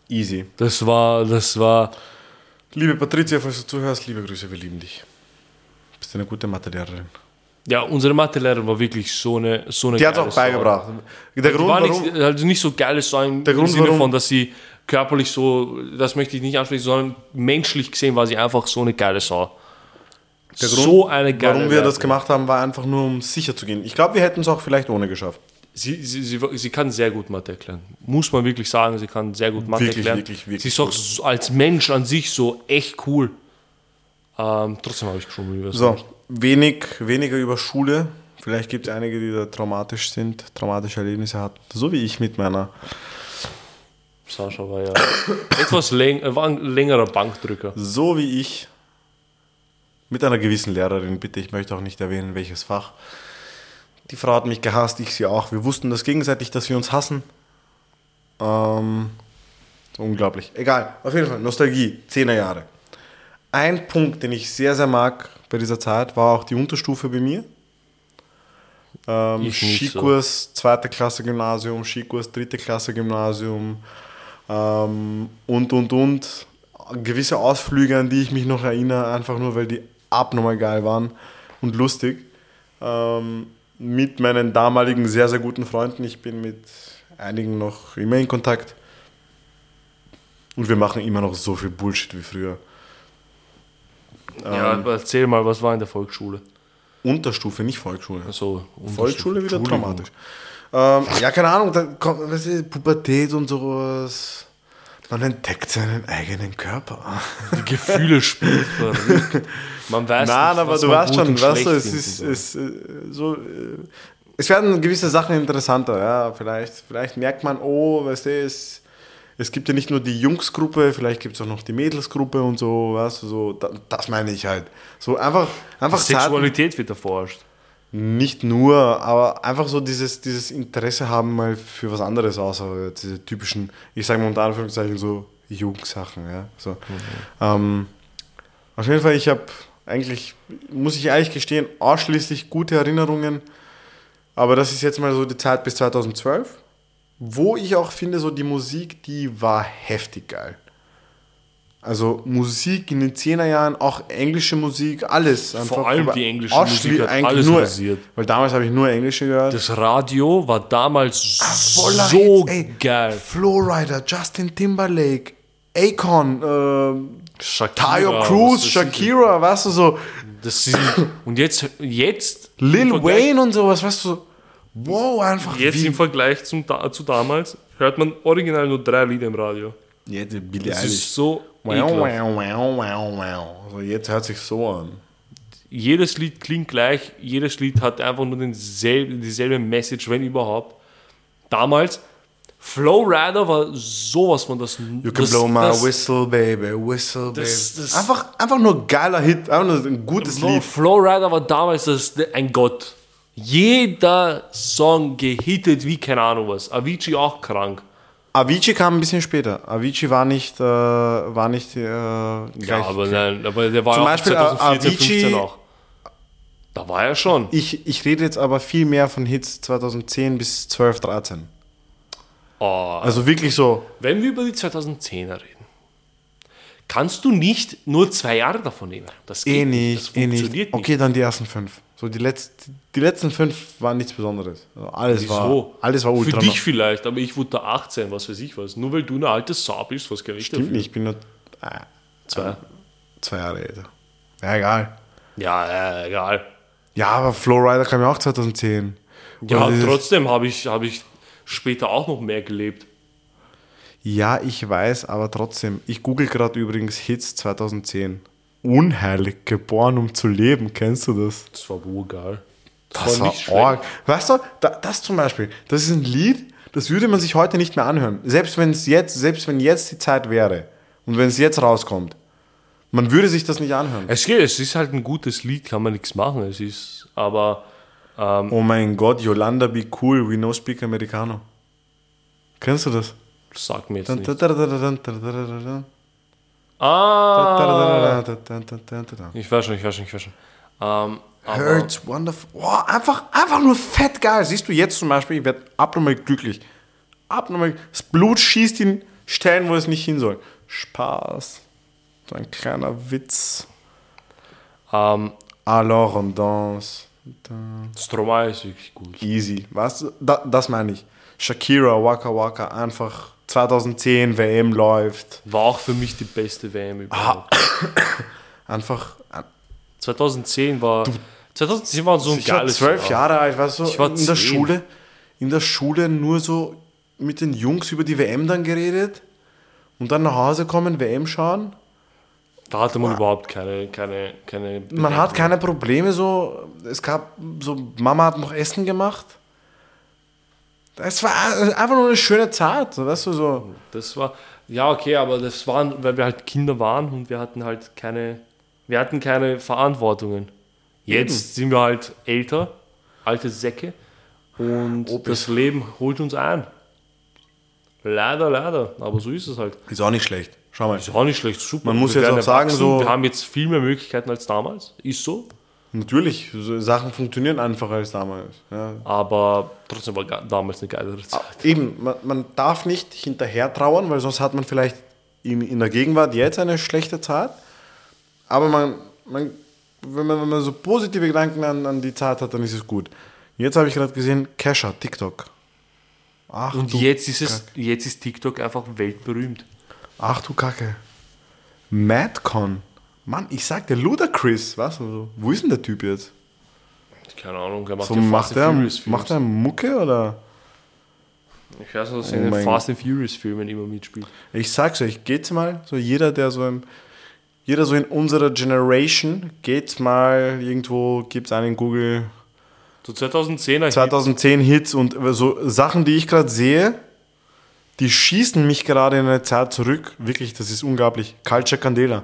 Easy. Das war, das war. Liebe Patricia, falls du zuhörst, liebe Grüße, wir lieben dich. Bist eine gute Mathelehrerin. Ja, unsere Mathelehrerin war wirklich so eine, so eine Die hat auch beigebracht. Der Die Grund, war warum, nicht, also nicht so geiles im, Der im Grund, Sinne warum- von, dass sie körperlich so, das möchte ich nicht ansprechen, sondern menschlich gesehen war sie einfach so eine geile Sau. Der Grund, so eine geile warum wir das Lehrerin. gemacht haben, war einfach nur, um sicher zu gehen. Ich glaube, wir hätten es auch vielleicht ohne geschafft. Sie, sie, sie, sie kann sehr gut Mathe erklären. Muss man wirklich sagen, sie kann sehr gut Mathe Wirklich, erklären. wirklich, wirklich sie ist auch so, als Mensch an sich so echt cool. Ähm, trotzdem habe ich geschummelt. wie So, wenig, weniger über Schule. Vielleicht gibt es einige, die da traumatisch sind, traumatische Erlebnisse hatten. So wie ich mit meiner. Sascha war ja <coughs> etwas läng, äh, war ein längerer Bankdrücker. So wie ich mit einer gewissen Lehrerin, bitte, ich möchte auch nicht erwähnen, welches Fach. Die Frau hat mich gehasst, ich sie auch. Wir wussten das gegenseitig, dass wir uns hassen. Ähm, so unglaublich. Egal, auf jeden Fall, Nostalgie, 10er Jahre. Ein Punkt, den ich sehr, sehr mag bei dieser Zeit, war auch die Unterstufe bei mir. Ähm, Skikurs, zweite Klasse Gymnasium, Skikurs, dritte Klasse Gymnasium ähm, und, und, und. Gewisse Ausflüge, an die ich mich noch erinnere, einfach nur, weil die abnormal geil waren und lustig. Ähm, mit meinen damaligen sehr, sehr guten Freunden. Ich bin mit einigen noch immer in Kontakt. Und wir machen immer noch so viel Bullshit wie früher. Ja, Ähm. erzähl mal, was war in der Volksschule? Unterstufe, nicht Volksschule. Also, Volksschule wieder traumatisch. Ähm, ja, keine Ahnung, da kommt weißt du, Pubertät und sowas. Man entdeckt seinen eigenen Körper. Die Gefühle spielen <laughs> verrückt. Man weiß Nein, nicht, aber was du man weißt schon, weißt du, es ist, soll. es, äh, so, äh, es werden gewisse Sachen interessanter, ja, vielleicht, vielleicht merkt man, oh, weißt du, es, es gibt ja nicht nur die Jungsgruppe, vielleicht gibt es auch noch die Mädelsgruppe und so, weißt du, so, da, das meine ich halt. So einfach, einfach Zeiten, Sexualität wird erforscht. nicht nur, aber einfach so dieses, dieses Interesse haben mal für was anderes außer diese typischen, ich sage mal unter Anführungszeichen so Jugendsachen, ja, so. Ähm, auf jeden Fall, ich habe eigentlich, muss ich ehrlich gestehen, ausschließlich gute Erinnerungen. Aber das ist jetzt mal so die Zeit bis 2012, wo ich auch finde, so die Musik, die war heftig geil. Also Musik in den 10er Jahren, auch englische Musik, alles. Einfach allem über- die englische Musik hat eigentlich alles nur, rasiert. Weil damals habe ich nur Englische gehört. Das Radio war damals Voller so Hits, ey. geil. Flowrider, Justin Timberlake, Akon, ähm, Shakira, Tayo Cruz. Shakira, weißt du so, Das sind, und jetzt, jetzt Lil Wayne und sowas, weißt du, so, wow, einfach Jetzt wie... im Vergleich zum, zu damals hört man original nur drei Lieder im Radio. Jetzt Billie Das ist so Wow, wow, wow, wow, wow. Also jetzt hört sich so an. Jedes Lied klingt gleich, jedes Lied hat einfach nur denselben, dieselbe Message, wenn überhaupt. Damals, Flowrider war sowas von das. You can das, blow my das, whistle, baby, whistle, Das- baby. einfach, einfach nur geiler Hit, einfach nur ein gutes Bro, Lied. Flowrider war damals das, ein Gott. Jeder Song gehittet wie keine Ahnung was. Avicii auch krank. Avicii kam ein bisschen später. Avicii war nicht, äh, war nicht äh. Ja, aber nein, aber der war Zum auch Beispiel, äh, 2014, Avicii- 15 auch. Da war er schon. ich, ich rede jetzt aber viel mehr von Hits 2010 bis 12, 13. Oh, Also wirklich so, Wenn wir über die 2010er reden, kannst du nicht nur zwei Jahre davon nehmen. Das geht eh nicht. Das eh funktioniert nicht. Okay, dann die ersten fünf. So die, letzt, die letzten fünf waren nichts Besonderes. Also alles, war, alles war ultra. Für dich vielleicht, aber ich wurde da 18, was weiß ich was. Nur weil du eine alte Sau bist, was kann ich Stimmt dafür? nicht, ich bin nur äh, Zwei. zwei Jahre älter. Ja, egal. Ja, äh, egal. Ja, aber Flowrider kam ja auch 2010. Ja, trotzdem habe ich, hab ich später auch noch mehr gelebt. Ja, ich weiß, aber trotzdem. Ich google gerade übrigens Hits 2010. Unheilig, geboren um zu leben. Kennst du das? Das war urgeil. Das war war nicht schlecht. arg. Weißt du, da, das zum Beispiel, das ist ein Lied, das würde man sich heute nicht mehr anhören. Selbst wenn es jetzt, selbst wenn jetzt die Zeit wäre und wenn es jetzt rauskommt, man würde sich das nicht anhören. Es geht, es ist halt ein gutes Lied, kann man nichts machen. Es ist, aber Oh mein Gott, Yolanda, be cool, we no speak Americano. Kennst du das? sag mir jetzt nicht. Ah, ich weiß schon, ich weiß schon, ich weiß schon. Ähm, Hurts, wonderful. Oh, einfach, einfach nur fett geil. Siehst du jetzt zum Beispiel, ich werde abnormal glücklich. Abnormal. Das Blut schießt in Stellen, wo es nicht hin soll. Spaß. So ein kleiner Witz. ähm, Alors on danse. Stromae ist wirklich gut. Easy. Weißt du, da, das meine ich. Shakira, Waka Waka, einfach 2010 WM läuft. War auch für mich die beste WM überhaupt. <coughs> Einfach. 2010 war. 2010 war so ein Ich war geiles zwölf Jahr. Jahre alt, weißt du, Ich war in der zehn. Schule, in der Schule nur so mit den Jungs über die WM dann geredet und dann nach Hause kommen, WM schauen. Da hatte man überhaupt keine, keine, keine. Man hat keine Probleme so, es gab so, Mama hat noch Essen gemacht. Es war einfach nur eine schöne Zeit, weißt du, so. Das war. Ja, okay, aber das waren, weil wir halt Kinder waren und wir hatten halt keine. Wir hatten keine Verantwortungen. Jetzt sind wir halt älter, alte Säcke und das Leben holt uns ein. Leider, leider. Aber so ist es halt. Ist auch nicht schlecht. Schau mal. Ist auch nicht schlecht, super. Man muss Wir jetzt auch sagen, so- Wir haben jetzt viel mehr Möglichkeiten als damals. Ist so. Natürlich, so Sachen funktionieren einfacher als damals. Ja. Aber trotzdem war damals eine geilere Zeit. Eben, man, man darf nicht hinterher trauern, weil sonst hat man vielleicht in, in der Gegenwart jetzt eine schlechte Zeit. Aber man, man, wenn, man, wenn man so positive Gedanken an, an die Zeit hat, dann ist es gut. Jetzt habe ich gerade gesehen, Kesha, TikTok. Ach, Und jetzt ist es, jetzt ist TikTok einfach weltberühmt. Ach du Kacke. Madcon. Mann, ich sag dir, Ludacris, was? Also, wo ist denn der Typ jetzt? Keine Ahnung, er macht So, ja macht, Fast er, and Furious Films. macht er Mucke oder? Ich weiß nicht, dass er Oh in den Fast and Furious Filmen immer mitspielt. Ich sag's euch, geht's mal, so jeder, der so im, jeder so in unserer Generation, geht's mal irgendwo, gibt's einen Google So 2010er 2010 Hits und so Sachen, die ich gerade sehe, die schießen mich gerade in eine Zeit zurück. Wirklich, das ist unglaublich. Culture Candela.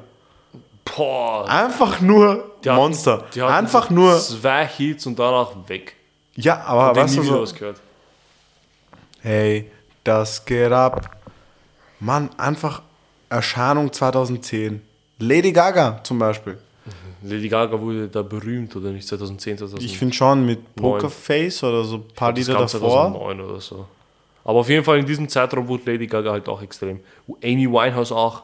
Boah, Einfach nur die hatten- Monster. die hatten Einfach nur, Zwei Hits und danach weg. ja, aber Von weißt du so, was gehört. hey, das geht ab. Mann, einfach Erscheinung 2010. Lady Gaga zum Beispiel. Lady Gaga wurde da berühmt, oder nicht? 2010, 2009. Ich finde schon mit Pokerface oder so ein paar Lieder davor. 2009 oder so. Aber auf jeden Fall in diesem Zeitraum wurde Lady Gaga halt auch extrem. Amy Winehouse auch.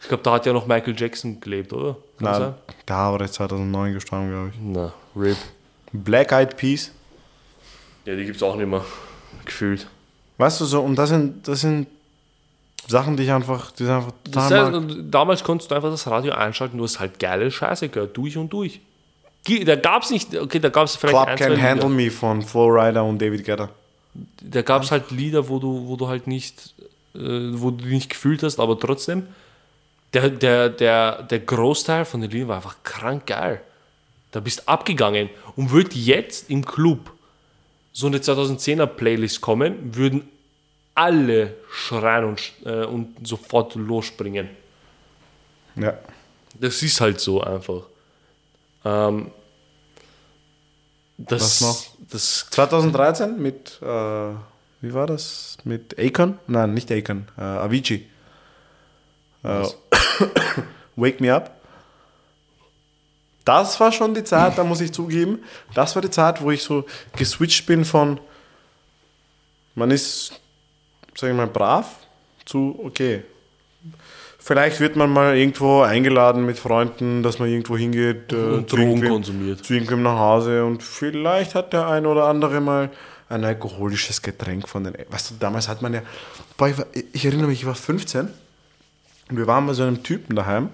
Ich glaube, da hat ja noch Michael Jackson gelebt, oder? Kann das Nein, da war er 2009 gestorben, glaube ich. sein? Na, RIP. Black Eyed Peas. Ja, die gibt es auch nicht mehr. Gefühlt. Weißt du so, und das sind, das sind Sachen, die ich einfach, die sind einfach total heißt, damals konntest du einfach das Radio einschalten, du hast halt geile Scheiße gehört, durch und durch. Da gab es nicht, okay, da gab es vielleicht Club ein, zwei Can Handle Lieder. Me von Flowrider und David Guetta. Da gab es halt Lieder, wo du, wo du halt nicht, äh, wo du nicht gefühlt hast, aber trotzdem, der, der, der, der Großteil von den Liedern war einfach krank geil. Da bist abgegangen und wird jetzt im Club so eine 2010er Playlist kommen, würden alle schreien und, äh, und sofort losspringen. Ja. Das ist halt so einfach. Ähm, das, Was noch? Das, 2013 mit, äh, wie war das? Mit Akon? Nein, nicht Akon, äh, Avicii. Äh, <coughs> Wake Me Up. Das war schon die Zeit, da muss ich zugeben, das war die Zeit, wo ich so geswitcht bin von, man ist, sag ich mal, brav zu, okay, vielleicht wird man mal irgendwo eingeladen mit Freunden, dass man irgendwo hingeht äh, Und Drogen konsumiert. zu irgendwem nach Hause und vielleicht hat der ein oder andere mal ein alkoholisches Getränk von den. Weißt du, damals hat man ja. Boah, ich, war, ich erinnere mich, ich war 15 und wir waren bei so einem Typen daheim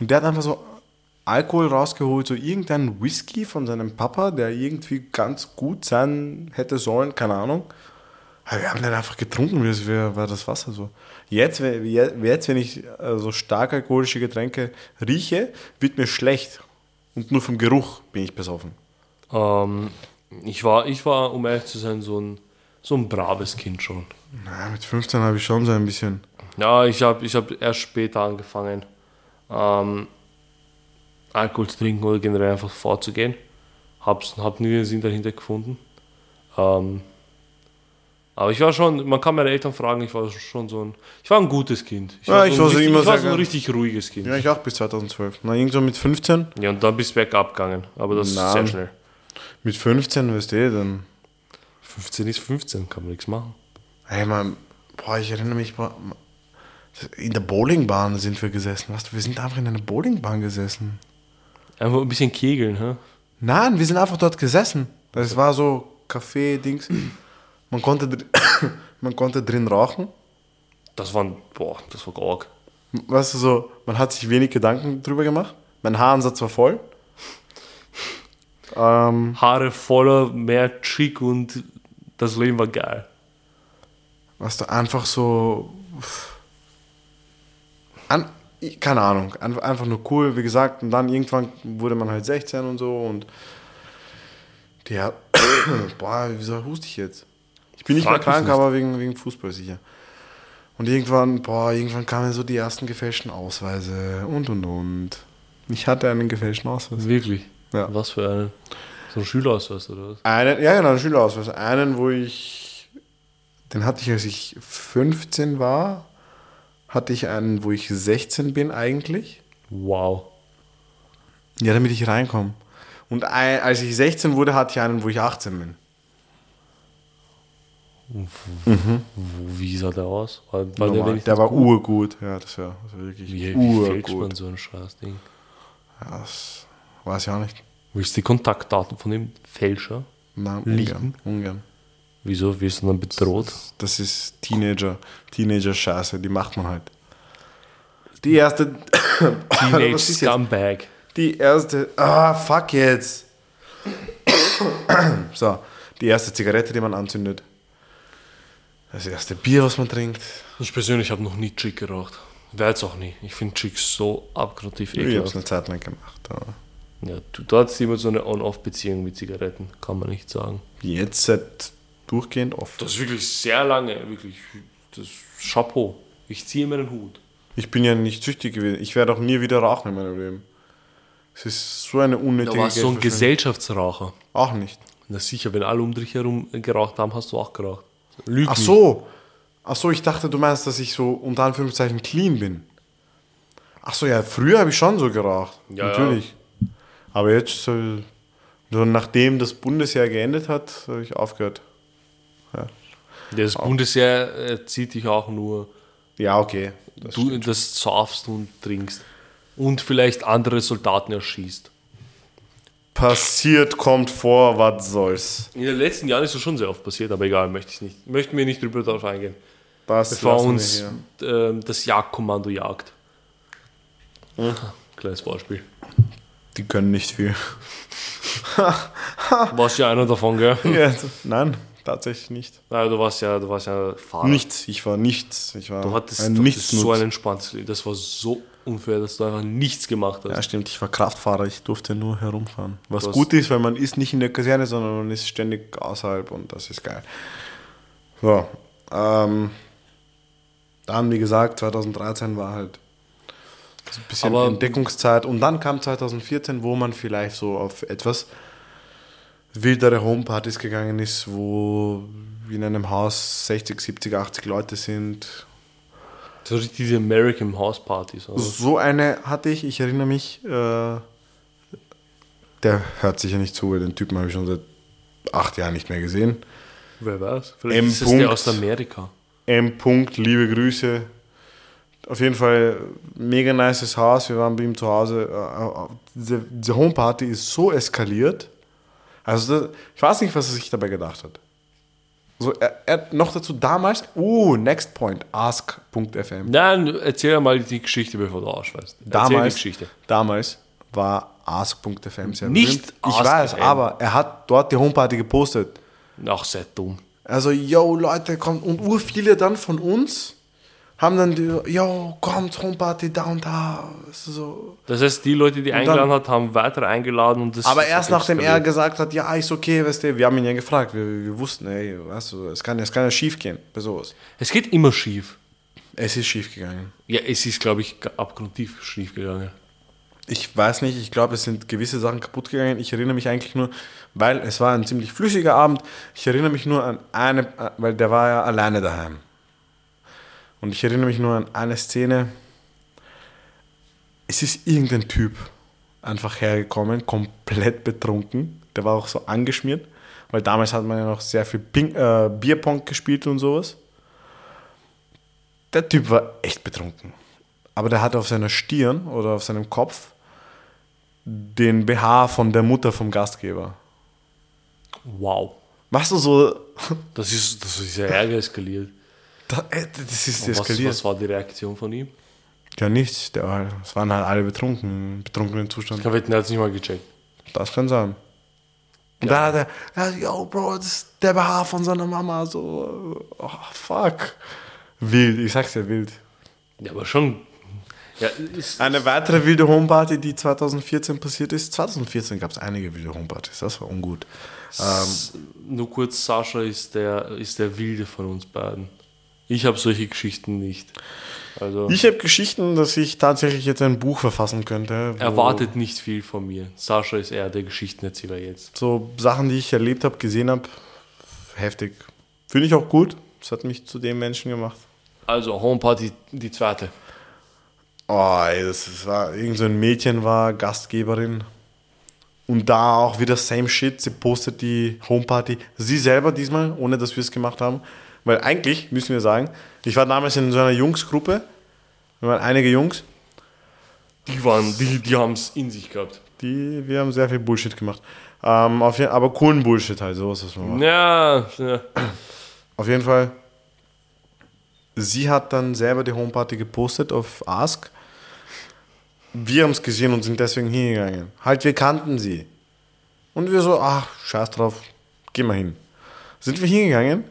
und der hat einfach so Alkohol rausgeholt, so irgendein Whisky von seinem Papa, der irgendwie ganz gut sein hätte sollen, keine Ahnung. Aber wir haben den einfach getrunken, wie wäre war das Wasser so. Jetzt, wenn- jetzt, wenn ich äh, so stark alkoholische Getränke rieche, wird mir schlecht. Und nur vom Geruch bin ich besoffen. ähm, ich, war, ich war, um ehrlich zu sein, so ein, so ein braves Kind schon. Na, mit 15 habe ich schon so ein bisschen. Ja, ich habe ich hab erst später angefangen, ähm, Alkohol zu trinken oder generell einfach vorzugehen. Hab's, hab nie den Sinn dahinter gefunden. Ähm, aber ich war schon, man kann meine Eltern fragen, ich war schon so ein, ich war ein gutes Kind. Ich Ja, war, ich so, war ein so richtig, ich war so ein richtig ruhiges Kind. Ja, ich auch bis 2012. Na, irgendwo mit 15. Ja, und dann bist du bergab gegangen. Aber das ist Nein. sehr schnell. Mit 15, weißt du, dann. 15 ist 15, kann man nichts machen. Hey, man, boah, ich erinnere mich, boah, in der Bowlingbahn sind wir gesessen. Weißt du, wir sind einfach in einer Bowlingbahn gesessen. Einfach ein bisschen kegeln, hä? Nein, wir sind einfach dort gesessen. Das war so Kaffee-Dings. Man konnte, dr- <coughs> man konnte drin rauchen. Das war, boah, das war arg. Weißt du, so, man hat sich wenig Gedanken drüber gemacht. Mein Haaransatz war voll. Ähm, Haare voller, mehr Chick und das Leben war geil. weißt du, einfach so. An, keine Ahnung, ein- einfach nur cool, wie gesagt. Und dann irgendwann wurde man halt 16 und so. Und der. <coughs> boah, wieso huste ich jetzt? Ich bin nicht Frag mehr mich krank, nicht. aber wegen, wegen Fußball sicher. Und irgendwann, boah, irgendwann kamen so die ersten gefälschten Ausweise und und und. Ich hatte einen gefälschten Ausweis. Wirklich? Ja. Was für einen? So ein Schülerausweis oder was? Einen, ja, genau, einen Schülerausweis. Einen, wo ich, den hatte ich, als ich 15 war, hatte ich einen, wo ich 16 bin eigentlich. Wow. Ja, damit ich reinkomme. Und ein, als ich 16 wurde, hatte ich einen, wo ich 18 bin. Wo, wie sah der aus? War, war wenigstens der war gut? urgut. Ja, das war, das war wirklich Wie, wie fälscht man urgut. so ein Scheißding? Ja, das weiß ich auch nicht. Willst du die Kontaktdaten von dem Fälscher? Nein, Liegen? ungern. ungern. Wieso wirst du dann bedroht? Das ist Teenager, Teenager-Scheiße, die macht man halt. Die erste. <coughs> Teenage Was ist jetzt? Scumbag. Die erste. Ah, fuck jetzt. <coughs> so, die erste Zigarette, die man anzündet. Das erste Bier, was man trinkt. Ich persönlich habe noch nie Chick geraucht. Werde es auch nie. Ich finde Chicks so abgrundtief Ich habe es ekelhaft. eine Zeit lang gemacht. aber Ja, du, du hattest immer so eine On-Off-Beziehung mit Zigaretten, kann man nicht sagen. Jetzt seit durchgehend oft. Das ist wirklich sehr lange, wirklich. Das Chapeau. Ich ziehe mir den Hut. Ich bin ja nicht süchtig gewesen. Ich werde auch nie wieder rauchen in meinem Leben. Es ist so eine Da unnötige warst du so ein. Gesellschaftsraucher. Auch nicht. Na sicher, wenn alle um dich herum geraucht haben, hast du auch geraucht. Lüg Ach so. Ach so, ich dachte, du meinst, dass ich so unter Anführungszeichen clean bin. Ach so, ja, früher habe ich schon so geraucht. Ja, Natürlich. Aber jetzt, äh, so nachdem das Bundesjahr geendet hat, habe ich aufgehört. Das Bundesheer äh, zieht dich auch nur, Ja, okay. Das du das saufst und trinkst. Und vielleicht andere Soldaten erschießt. Passiert, kommt vor, was soll's. In den letzten Jahren ist das schon sehr oft passiert, aber egal, möchte ich nicht. Möchten wir nicht drüber darauf eingehen. Das Bevor uns hier. ähm, das Jagdkommando jagt. Kleines Beispiel. Die können nicht viel. Warst ja einer davon, gell? <laughs> ja, nein, tatsächlich nicht. Nein, du warst ja, du warst ja Fahrer. Nichts. Ich war nichts. Ich war Du hattest, ein du hattest so ein entspanntes Leben. Das war so unfair, dass du einfach nichts gemacht hast. Ja, stimmt, ich war Kraftfahrer, ich durfte nur herumfahren. Was gut ist, weil man ist nicht in der Kaserne, sondern man ist ständig außerhalb und das ist geil. So, ähm, dann, wie gesagt, 2013 war halt so ein bisschen Aber- Entdeckungszeit und dann kam 2014, wo man vielleicht so auf etwas wildere Homepartys gegangen ist, wo in einem Haus 60, 70, 80 Leute sind, So richtig diese American House Partys. Oder? So eine hatte ich, ich erinnere mich, äh, der hört sicher nicht zu, weil den Typen habe ich schon seit acht Jahren nicht mehr gesehen. Wer weiß? Vielleicht M. ist es der aus Amerika. M. Punkt, liebe Grüße. Auf jeden Fall mega nices Haus. Wir waren bei ihm zu Hause. Äh, äh, Diese, diese Homeparty ist so eskaliert. Also, das, ich weiß nicht, was er sich dabei gedacht hat. So, er, er noch dazu damals, uh, next point, ask.fm. Nein, erzähl mal die Geschichte, bevor du ausschweißt. Damals, Geschichte. damals war ask.fm sehr Nicht berühmt. Ich weiß, aber er hat dort die Homeparty gepostet. Ach, sehr dumm. Also, yo, Leute, kommt. Und ur viele dann von uns haben dann die, yo, kommt, Homeparty da und da. So. Das heißt, die Leute, die dann- eingeladen hat, haben weiter eingeladen und das Aber erst nachdem er gesagt hat, ja, ist okay, weißt du, wir haben ihn ja gefragt, wir, wir wussten, ey, weißt du, es kann, es kann ja schief gehen bei sowas. Es geht immer schief. Es ist schief gegangen. Ja, es ist, glaube ich, abgrundtief schief gegangen. Ich weiß nicht, ich glaube, es sind gewisse Sachen kaputt gegangen. Ich erinnere mich eigentlich nur, weil es war ein ziemlich flüssiger Abend. Ich erinnere mich nur an eine, weil der war ja alleine daheim. Und ich erinnere mich nur an eine Szene. Es ist irgendein Typ einfach hergekommen, komplett betrunken. Der war auch so angeschmiert, weil damals hat man ja noch sehr viel Ping, äh, Bierpong gespielt und sowas. Der Typ war echt betrunken. Aber der hatte auf seiner Stirn oder auf seinem Kopf den BH von der Mutter vom Gastgeber. Wow. Machst du so. Das ist, das ist ja Ärger eskaliert. Da, äh, das ist Was, eskaliert. was war die Reaktion von ihm? Ja, nichts. Der war, es waren halt alle betrunken, im betrunkenen Zustand. Ich habe er hat es nicht mal gecheckt. Das kann sein. Und dann hat er, ja, yo, Bro, das ist der BH von seiner Mama. So, oh, fuck. Wild, ich sag's ja, wild. Ja, aber schon. Ja, ist, Eine weitere wilde Homeparty, die 2014 passiert ist. 2014 gab es einige wilde Homepartys, das war ungut. S- Nur kurz, Sascha ist der, ist der Wilde von uns beiden. Ich habe solche Geschichten nicht. Also Ich habe Geschichten, dass ich tatsächlich jetzt ein Buch verfassen könnte. erwartet nicht viel von mir. Sascha ist eher der Geschichtenerzähler jetzt. So Sachen, die ich erlebt habe, gesehen habe, heftig. Finde ich auch gut. Das hat mich zu dem Menschen gemacht. Also Homeparty, die zweite. Oh, ey, das, das war, irgend so ein Mädchen war Gastgeberin. Und da auch wieder same shit. Sie postet die Homeparty. Sie selber diesmal, ohne dass wir es gemacht haben. Weil eigentlich, müssen wir sagen, ich war damals in so einer Jungsgruppe. Wir waren einige Jungs. Die waren, die, die haben es in sich gehabt. Die, wir haben sehr viel Bullshit gemacht. Ähm, auf, aber coolen Bullshit halt, sowas, was man macht. Ja, ja. Auf jeden Fall, sie hat dann selber die Homeparty gepostet auf Ask. Wir haben es gesehen und sind deswegen hingegangen. Halt, wir kannten sie. Und wir so, ach, scheiß drauf, geh mal hin. Sind wir hingegangen,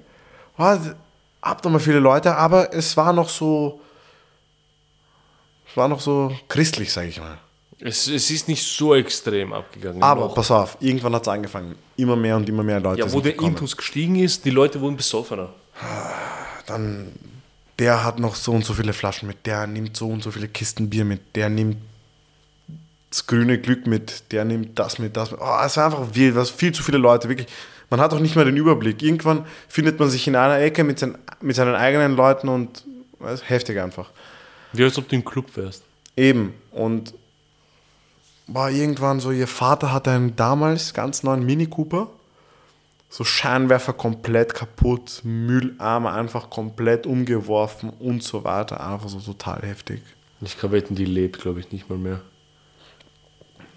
war, hab noch mal viele Leute, aber es war noch so, es war noch so christlich, sag ich mal. Es, es ist nicht so extrem abgegangen. Aber noch. pass auf, irgendwann hat es angefangen. Immer mehr und immer mehr Leute ja, wo der gekommen. Intus gestiegen ist, die Leute wurden besoffener. dann der hat noch so und so viele Flaschen mit, der nimmt so und so viele Kisten Bier mit, der nimmt das grüne Glück mit, der nimmt das mit, das mit. Oh, es war einfach wild, was viel zu viele Leute, wirklich. Man hat auch nicht mehr den Überblick. Irgendwann findet man sich in einer Ecke mit, seinen, mit seinen eigenen Leuten und ist heftig einfach. Wie als ob du im Club wärst. Eben. Und war irgendwann so, ihr Vater hatte einen damals ganz neuen Mini Cooper. So Scheinwerfer komplett kaputt, Mülleimer einfach komplett umgeworfen und so weiter. Einfach so total heftig. Ich kann wetten, die lebt, glaube ich, nicht mal mehr.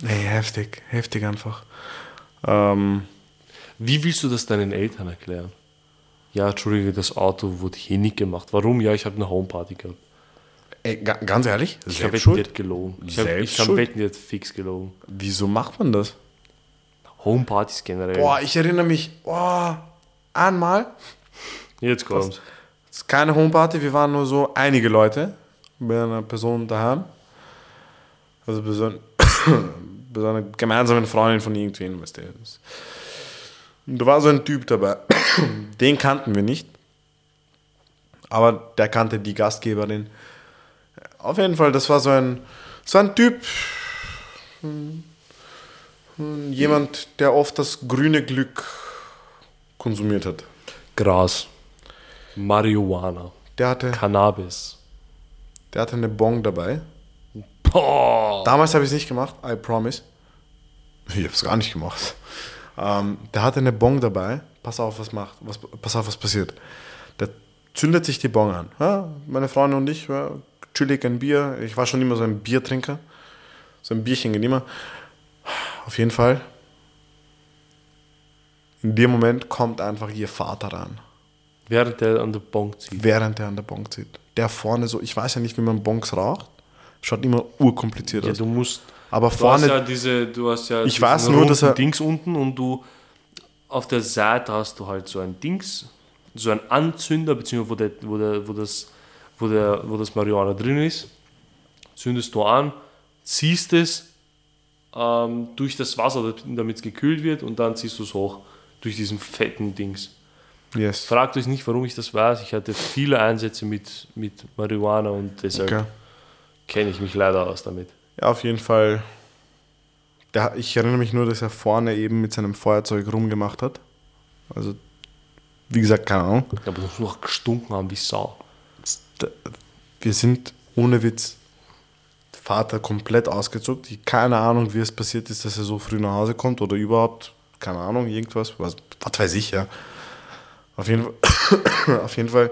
Nee, heftig, heftig einfach. Ähm, Wie willst du das deinen Eltern erklären? Ja, Entschuldige, das Auto wurde hier nicht gemacht. Warum? Ja, ich habe eine Homeparty gehabt. ey, ga, ganz ehrlich, Ich selbst wetten, gelogen. Ich, hab, kann schuld. wetten, fix gelogen. Wieso macht man das? Homepartys generell. Boah, ich erinnere mich, oh, einmal, Jetzt kommt's. Es ist keine Homeparty, wir waren nur so einige Leute bei einer Person daheim. Also bei so, einer <coughs> gemeinsamen Freundin von irgendwen, weißt du. Da war so ein Typ dabei. <coughs> Den kannten wir nicht. Aber der kannte die Gastgeberin. Auf jeden Fall, das war so ein, so ein Typ, jemand, der oft das grüne Glück konsumiert hat. Gras. Marihuana. Der hatte, Cannabis. der hatte eine Bong dabei. Boah. Damals habe ich es nicht gemacht, I promise. Ich habe es gar nicht gemacht. Ähm, der hatte eine Bong dabei. Pass auf, was macht, was, pass auf, was passiert. Der zündet sich die Bong an. Ja, meine Freundin und ich, ja, chillig ein Bier. Ich war schon immer so ein Biertrinker. So ein Bierchen geht immer. Auf jeden Fall. In dem Moment kommt einfach ihr Vater ran, Während der an der Bonk zieht. während er an der Bong zieht. Der vorne so, ich weiß ja nicht, wie man Bongs raucht. Schaut immer urkompliziert Ja, aus. du musst. Aber Du hast vorne ja diese, du hast ja Ich weiß nur, dass er- Dings unten und du auf der Seite hast du halt so ein Dings, so ein Anzünder, beziehungsweise wo, der, wo, der, wo, das, wo, der, wo das Marihuana drin ist, zündest du an, ziehst es ähm, durch das Wasser, damit es gekühlt wird und dann ziehst du es hoch durch diesen fetten Dings. Yes. Fragt euch nicht, warum ich das weiß. Ich hatte viele Einsätze mit, mit Marihuana und deshalb Okay. kenne ich mich leider aus damit. Ja, auf jeden Fall. Der, ich erinnere mich nur, dass er vorne eben mit seinem Feuerzeug rumgemacht hat. Also, wie gesagt, keine Ahnung. Aber das muss noch gestunken haben wie Sau. Wir sind ohne Witz. Vater komplett ausgezuckt. Ich keine Ahnung, wie es passiert ist, dass er so früh nach Hause kommt oder überhaupt, keine Ahnung, irgendwas. Was, was weiß ich, ja. Auf jeden Fall, <coughs> auf jeden Fall,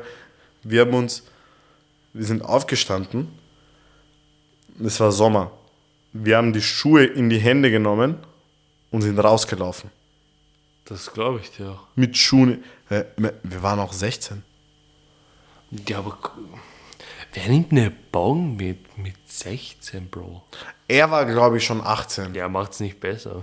wir haben uns, wir sind aufgestanden. Es war Sommer. Wir haben die Schuhe in die Hände genommen und sind rausgelaufen. Das glaube ich dir auch. Mit Schuhen. äh, Wir waren auch 16. Ja, aber wer nimmt eine Bong mit, mit 16, Bro? Er war, glaube ich, schon 18. Der macht's nicht besser.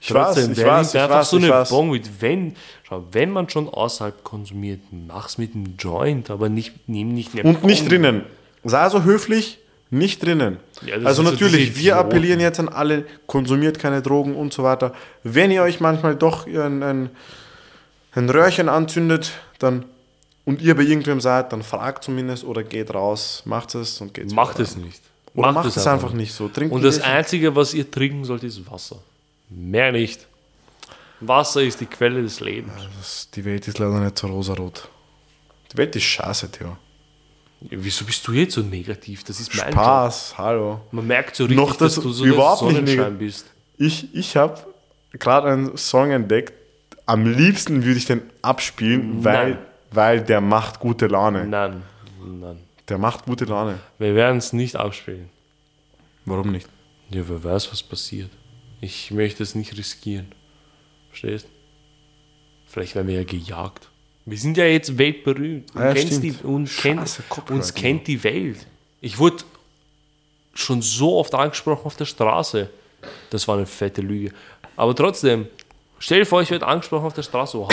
Ich weiß, ich weiß, ich einfach weiß, so eine weiß. Bong mit, wenn, schau, wenn man schon außerhalb konsumiert, mach's mit einem Joint, aber nicht, nimm nicht eine Und nicht Bong. drinnen. Sei so höflich, nicht drinnen. Ja, also natürlich, wir Idioten. appellieren jetzt an alle, konsumiert keine Drogen und so weiter. Wenn ihr euch manchmal doch ein, ein, ein Röhrchen anzündet, dann und ihr bei irgendwem seid, dann fragt zumindest oder geht raus, macht es und geht Macht es nicht. Oder macht, es einfach nicht so. Trinkt Und das. Einzige, was ihr trinken sollt, ist Wasser. Mehr nicht. Wasser ist die Quelle des Lebens. Das- Die Welt ist leider nicht so rosarot. Die Welt ist scheiße, Theo. Ja, wieso bist du jetzt so negativ? Das ist mein Job. Spaß, hallo. Man merkt so richtig, Noch dass dazu- du so überhaupt Sonnenschein bist. Ich, ich habe gerade einen Song entdeckt. Am liebsten würde ich den abspielen, weil, weil der macht gute Laune. Nein, nein. Der macht gute Laune. Wir werden es nicht abspielen. Warum nicht? Ja, wer weiß, was passiert. Ich möchte es nicht riskieren. Verstehst? Vielleicht werden wir ja gejagt. Wir sind ja jetzt weltberühmt. Ah ja, die, kennt, Scheiße, Copyright, uns kennt die Welt. Ich wurde schon so oft angesprochen auf der Straße. Das war eine fette Lüge. Aber trotzdem, stell dir vor, ich werde angesprochen auf der Straße. Oha,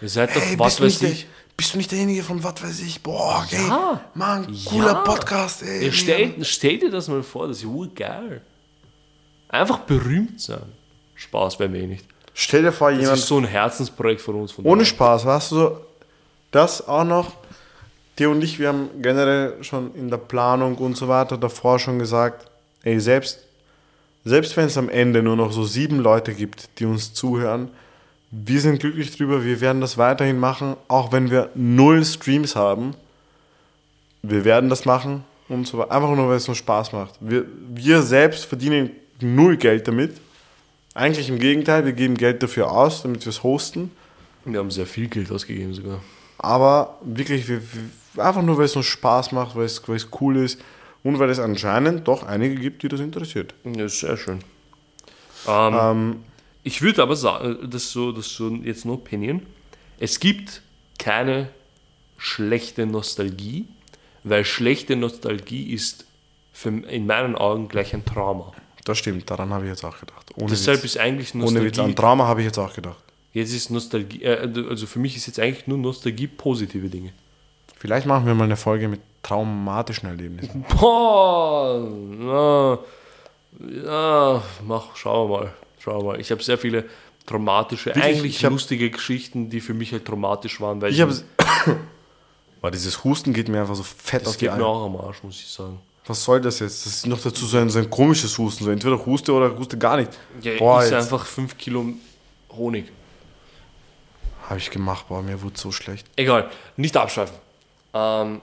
ihr seid doch, was weiß ich. bist du nicht derjenige von was weiß ich? Boah, ey, Ja. Mann, cooler Podcast, ey. Ja, stell, stell dir das mal vor, das ist urgeil. Einfach berühmt sein. Spaß wäre mir nicht. Stell dir vor, Das jemand ist so ein Herzensprojekt von uns. Von Ohne. Spaß, weißt du, so, das auch noch, dir und ich, wir haben generell schon in der Planung und so weiter davor schon gesagt, ey, selbst, selbst wenn es am Ende nur noch so sieben Leute gibt, die uns zuhören, wir sind glücklich drüber, wir werden das weiterhin machen, auch wenn wir null Streams haben. Wir werden das machen und so weiter, einfach nur, weil es uns Spaß macht. Wir, wir selbst verdienen null Geld damit. Eigentlich im Gegenteil, wir geben Geld dafür aus, damit wir es hosten. Wir haben sehr viel Geld ausgegeben sogar. Aber wirklich, wir, wir, einfach nur, weil es uns Spaß macht, weil es, weil es cool ist und weil es anscheinend doch einige gibt, die das interessiert. Ja, ist sehr schön. Ähm, ich würde aber sagen, das ist so, das ist so jetzt no opinion. Es gibt keine schlechte Nostalgie, weil schlechte Nostalgie ist für, in meinen Augen gleich ein Trauma. Das stimmt, daran habe ich jetzt auch gedacht. Ohne Deshalb Witz. ist eigentlich Ohne Witz, Nostalgie. an Drama habe ich jetzt auch gedacht. Jetzt ist Nostalgie, äh, also für mich ist jetzt eigentlich nur Nostalgie positive Dinge. Vielleicht machen wir mal eine Folge mit traumatischen Erlebnissen. <laughs> Boah, na, ja, mach, schauen wir mal. Schauen wir mal. Ich habe sehr viele traumatische, Wirklich, eigentlich ich hab- lustige Geschichten, die für mich halt traumatisch waren, weil Ich habe. <coughs> Weil dieses Husten geht mir einfach so fett das auf die geht mir auch am Arsch, muss ich sagen. Was soll das jetzt? Das ist noch dazu so ein, so ein komisches Husten. So entweder Huste oder Huste gar nicht. Ja, Boah, ich jetzt einfach 5 Kilo Honig. habe ich gemacht. Boah, mir wurde so schlecht. Egal, nicht abschweifen. Ähm,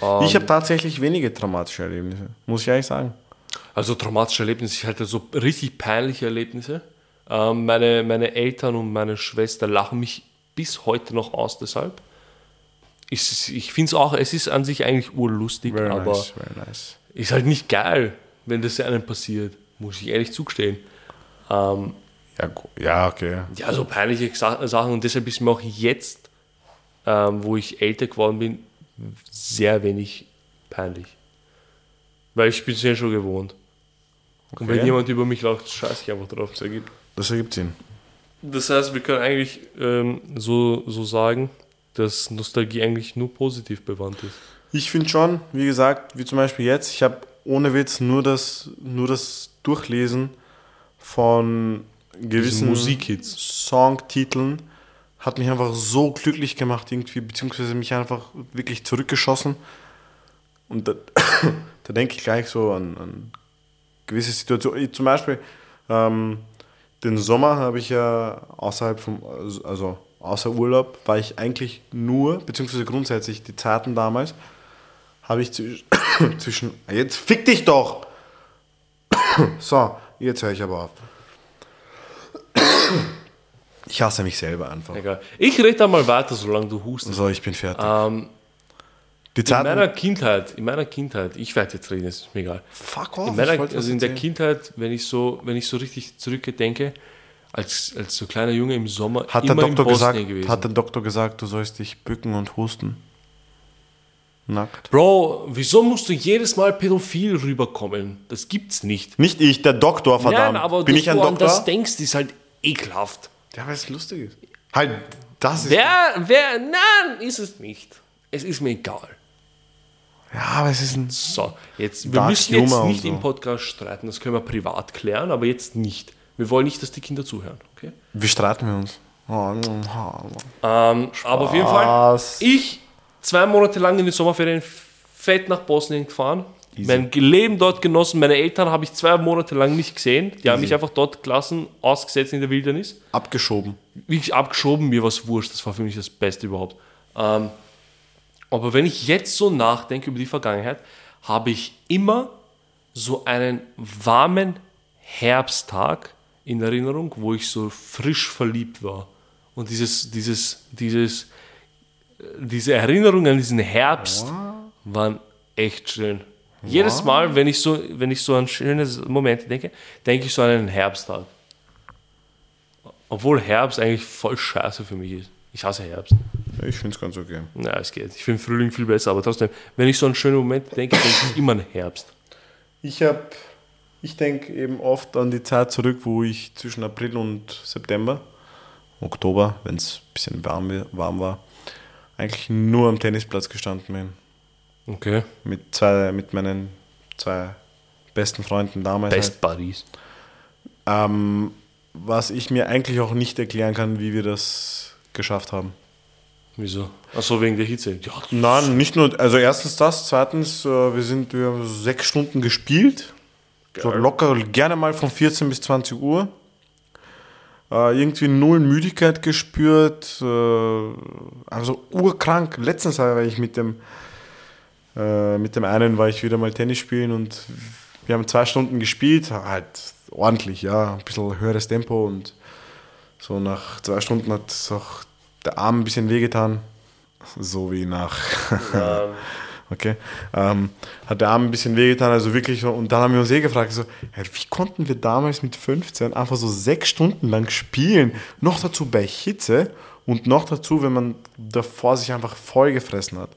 ähm, Ich habe tatsächlich wenige traumatische Erlebnisse. Muss ich ehrlich sagen. Also traumatische Erlebnisse, ich hatte so richtig peinliche Erlebnisse. Ähm, meine, meine Eltern und meine Schwester lachen mich bis heute noch aus deshalb. Ich, ich finde es auch, es ist an sich eigentlich urlustig, Very aber nice, nice. ist halt nicht geil, wenn das einem passiert, muss ich ehrlich zugestehen. Ähm, Ja, ja, okay. ja, so peinliche Sa- Sachen und deshalb ist mir auch jetzt, ähm, wo ich älter geworden bin, sehr wenig peinlich. Weil ich bin es ja schon gewohnt. Und wenn Okay. jemand über mich lacht, scheiße ich einfach drauf. Das ergibt. Das ergibt Sinn. Das heißt, wir können eigentlich ähm, so, so sagen, dass Nostalgie eigentlich nur positiv bewandt ist. Ich finde schon, wie gesagt, wie zum Beispiel jetzt, ich habe ohne Witz nur das, nur das Durchlesen von gewissen Musikhits. Songtiteln hat mich einfach so glücklich gemacht irgendwie, beziehungsweise mich einfach wirklich zurückgeschossen. Und da, <coughs> da denke ich gleich so an, an gewisse Situationen. Zum Beispiel ähm, den Sommer habe ich ja außerhalb vom, also außer Urlaub, war ich eigentlich nur, beziehungsweise grundsätzlich die Zeiten damals, habe ich zwisch- <coughs> zwischen, jetzt fick dich doch! <coughs> So, jetzt höre ich aber auf. <coughs> Ich hasse mich selber einfach. Egal. Ich rede da mal weiter, solange du hustest. So, ich bin fertig. Ähm, die in meiner Zeiten. Kindheit, in meiner Kindheit, ich werde jetzt reden, ist mir egal. Fuck off, In meiner, also in der. Kindheit, wenn ich so, wenn ich so richtig zurückdenke, als, als so kleiner Junge im Sommer Hat der, immer Doktor in Bosnien gesagt, gewesen. hat der Doktor gesagt, du sollst dich bücken und husten? Nackt. Bro, wieso musst du jedes Mal pädophil rüberkommen? Das gibt's nicht. Nicht ich, der Doktor, verdammt. Nein, aber bin dass ich ein du an Doktor? das denkst, ist halt ekelhaft. ja, weil es lustig ist. Halt, das ist. Wer, wer, nein, ist es nicht. Es ist mir egal. Ja, aber es ist ein. So, jetzt, wir Dark müssen jetzt Humor nicht so. im Podcast streiten, das können wir privat klären, aber jetzt nicht. Wir wollen nicht, dass die Kinder zuhören, okay? Wie streiten wir uns? Ähm, aber auf jeden Fall, ich zwei Monate lang in den Sommerferien fett nach Bosnien gefahren. Mein Leben dort genossen. Meine Eltern habe ich zwei Monate lang nicht gesehen. Die haben mich einfach dort gelassen, ausgesetzt in der Wildernis. abgeschoben. Wirklich abgeschoben, mir war es wurscht. Das war für mich das Beste überhaupt. Ähm, Aber wenn ich jetzt so nachdenke über die Vergangenheit, habe ich immer so einen warmen Herbsttag in Erinnerung, wo ich so frisch verliebt war. Und dieses, dieses, dieses, diese Erinnerung an diesen Herbst waren echt schön. Jedes Mal, wenn ich so, wenn ich so an schöne Momente denke, denke ich so an einen Herbsttag. Obwohl Herbst eigentlich voll scheiße für mich ist. Ich hasse Herbst. Ich finde es ganz okay. Ja, es geht. Ich finde Frühling viel besser, aber trotzdem, wenn ich so an schöne Momente denke, denke ich immer an Herbst. Ich habe, ich denke eben oft an die Zeit zurück, wo ich zwischen April und September, Oktober, wenn es ein bisschen warm, warm war, eigentlich nur am Tennisplatz gestanden bin. Okay. Mit, zwei, mit meinen zwei besten Freunden damals. halt. Best Buddies. Ähm, was ich mir eigentlich auch nicht erklären kann, wie wir das geschafft haben. Wieso? Achso, wegen der Hitze. Ja, Nein, nicht nur, also erstens das, zweitens, äh, wir sind, wir haben sechs Stunden gespielt. So locker, gerne mal von 14 bis 20 Uhr. Äh, irgendwie null Müdigkeit gespürt, äh, also urkrank. Letztens war ich mit dem, äh, mit dem einen war ich wieder mal Tennis spielen und wir haben zwei Stunden gespielt, halt ordentlich, ja, ein bisschen höheres Tempo und so nach zwei Stunden hat auch der Arm ein bisschen wehgetan, so wie nach <laughs> Okay. Ähm, hat der Arm ein bisschen wehgetan, also wirklich. so- Und dann haben wir uns eh gefragt, so, ja, wie konnten wir damals mit 15 einfach so sechs Stunden lang spielen? Noch dazu bei Hitze und noch dazu, wenn man davor sich einfach vollgefressen hat.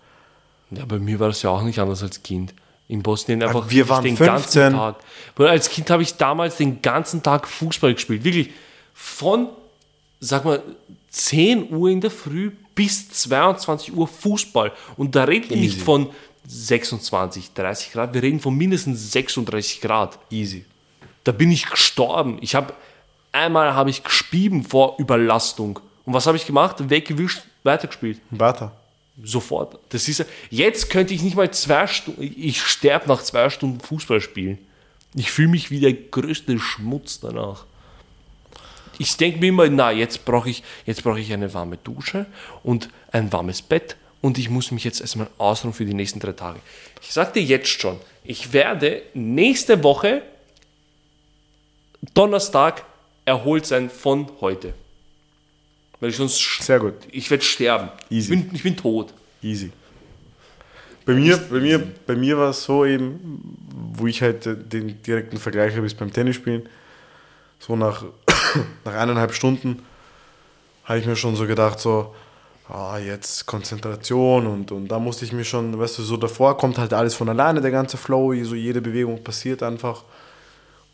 Ja, bei mir war das ja auch nicht anders als Kind. In Bosnien einfach wir waren den 15. ganzen Tag. Weil als Kind habe ich damals den ganzen Tag Fußball gespielt. Wirklich von, sag mal, 10 Uhr in der Früh bis 22 Uhr Fußball. Und da reden wir nicht von 26, 30 Grad, wir reden von mindestens 36 Grad. Easy. Da bin ich gestorben. Ich habe einmal habe ich gespieben vor Überlastung. Und was habe ich gemacht? Weggewischt, weitergespielt. Weiter. Sofort. Das ist jetzt könnte ich nicht mal zwei Stunden, ich sterbe nach zwei Stunden Fußball spielen. Ich fühle mich wie der größte Schmutz danach. Ich denke mir immer, na, jetzt brauche ich, jetzt brauche ich eine warme Dusche und ein warmes Bett und ich muss mich jetzt erstmal ausruhen für die nächsten drei Tage. Ich sage dir jetzt schon, ich werde nächste Woche Donnerstag erholt sein von heute. Weil ich sonst, Sehr gut. ich werde sterben. Ich Easy. bin, ich bin tot. Easy. Bei mir, bei mir, bei mir war es so eben, wo ich halt den direkten Vergleich habe, ist beim Tennisspielen. So nach, nach eineinhalb Stunden habe ich mir schon so gedacht, so, ah, jetzt Konzentration und, und da musste ich mir schon, weißt du, so davor kommt halt alles von alleine, der ganze Flow, so jede Bewegung passiert einfach.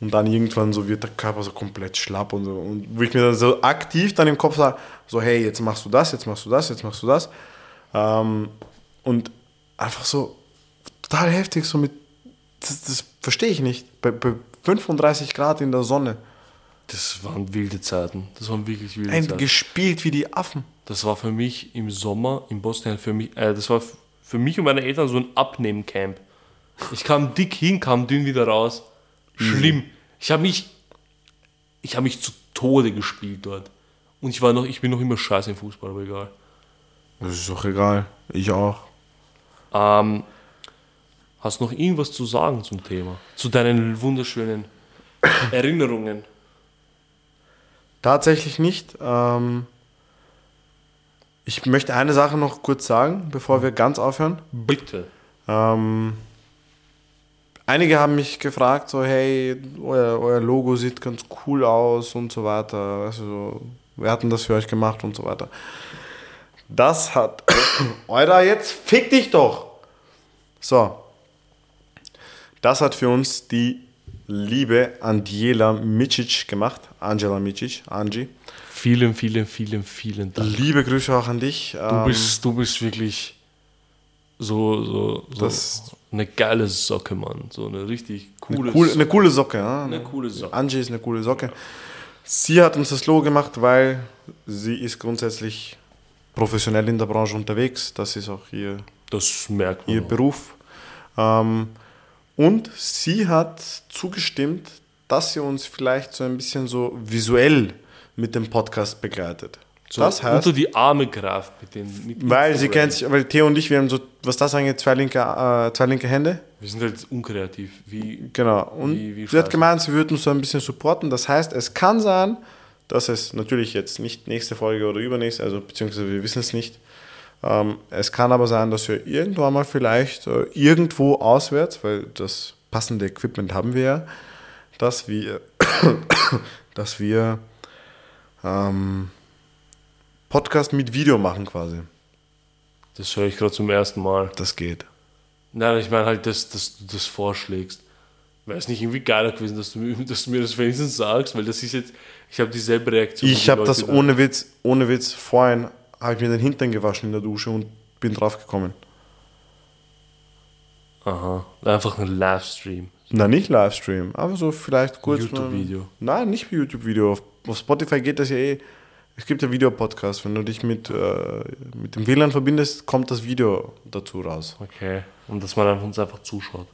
Und dann irgendwann so wird der Körper so komplett schlapp und so. Und wo ich mir dann so aktiv dann im Kopf sage, so hey, jetzt machst du das, jetzt machst du das, jetzt machst du das. Ähm, und einfach so total heftig, so mit, das, das verstehe ich nicht. Bei, bei 35 Grad in der Sonne. Das waren wilde Zeiten. Das waren wirklich wilde Ein, Zeiten. gespielt wie die Affen. Das war für mich im Sommer in Bosnien für mich, äh, das war für mich und meine Eltern so ein Abnehmcamp. Ich kam dick hin, kam dünn wieder raus. Schlimm. Ich habe mich, ich habe mich zu Tode gespielt dort. Und ich war noch, ich bin noch immer scheiße im Fußball, aber egal. Das ist doch egal. Ich auch. Ähm, hast du noch irgendwas zu sagen zum Thema? Zu deinen wunderschönen Erinnerungen? Tatsächlich nicht. Ähm, ich möchte eine Sache noch kurz sagen, bevor wir ganz aufhören. Bitte. Ähm, einige haben mich gefragt, so, hey, euer, euer Logo sieht ganz cool aus und so weiter. Also, so, wir hatten das für euch gemacht und so weiter. Das hat. <coughs> Alter, jetzt fick dich doch! So. Das hat für uns die liebe Angela Micic gemacht. Angela Micic, Angie. Vielen, vielen, vielen, vielen Dank. Liebe Grüße auch an dich. Ähm, Du bist, du bist wirklich so, so, so Das- eine geile Socke, Mann. So eine richtig coole, Eine coole, Socke. eine coole Socke. Ja? Eine coole Socke. Angie ist eine coole Socke. Sie hat uns das Logo gemacht, weil sie ist grundsätzlich professionell in der Branche unterwegs. Das ist auch ihr, Das merkt man. ihr auch. Beruf. Ähm, und sie hat zugestimmt, dass sie uns vielleicht so ein bisschen so visuell mit dem Podcast begleitet. So das heißt, unter die Arme greift mit den mit weil sie kennt sich, weil Theo und ich, wir haben so, was das angeht, zwei linke, äh, zwei linke Hände. Wir sind halt unkreativ. Wie, Genau. Und Wie- wie sie hat gemeint, sie würde uns so ein bisschen supporten. Das heißt, es kann sein, dass es natürlich jetzt nicht nächste Folge oder übernächste, also beziehungsweise wir wissen es nicht. Ähm, es kann aber sein, dass wir irgendwann mal vielleicht äh, irgendwo auswärts, weil das passende Equipment haben wir ja, dass wir, <coughs> dass wir ähm, Podcast mit Video machen quasi. das höre ich gerade zum ersten Mal. Das geht. Nein, ich meine halt, dass, dass du das vorschlägst. Wäre es nicht irgendwie geiler gewesen, dass du, mir, <laughs> dass du mir das wenigstens sagst, weil das ist jetzt, ich habe dieselbe Reaktion. Ich wie habe das da. ohne Witz, ohne Witz, vorhin habe ich mir den Hintern gewaschen in der Dusche und bin drauf gekommen. Aha, einfach ein Livestream. Na, nicht Livestream, aber so vielleicht kurz. YouTube-Video. Nein, nicht YouTube-Video. Auf, auf Spotify geht das ja eh. Es gibt ja Videopodcasts. Wenn du dich mit, äh, mit dem WLAN verbindest, kommt das Video dazu raus. Okay. Und dass man uns einfach zuschaut.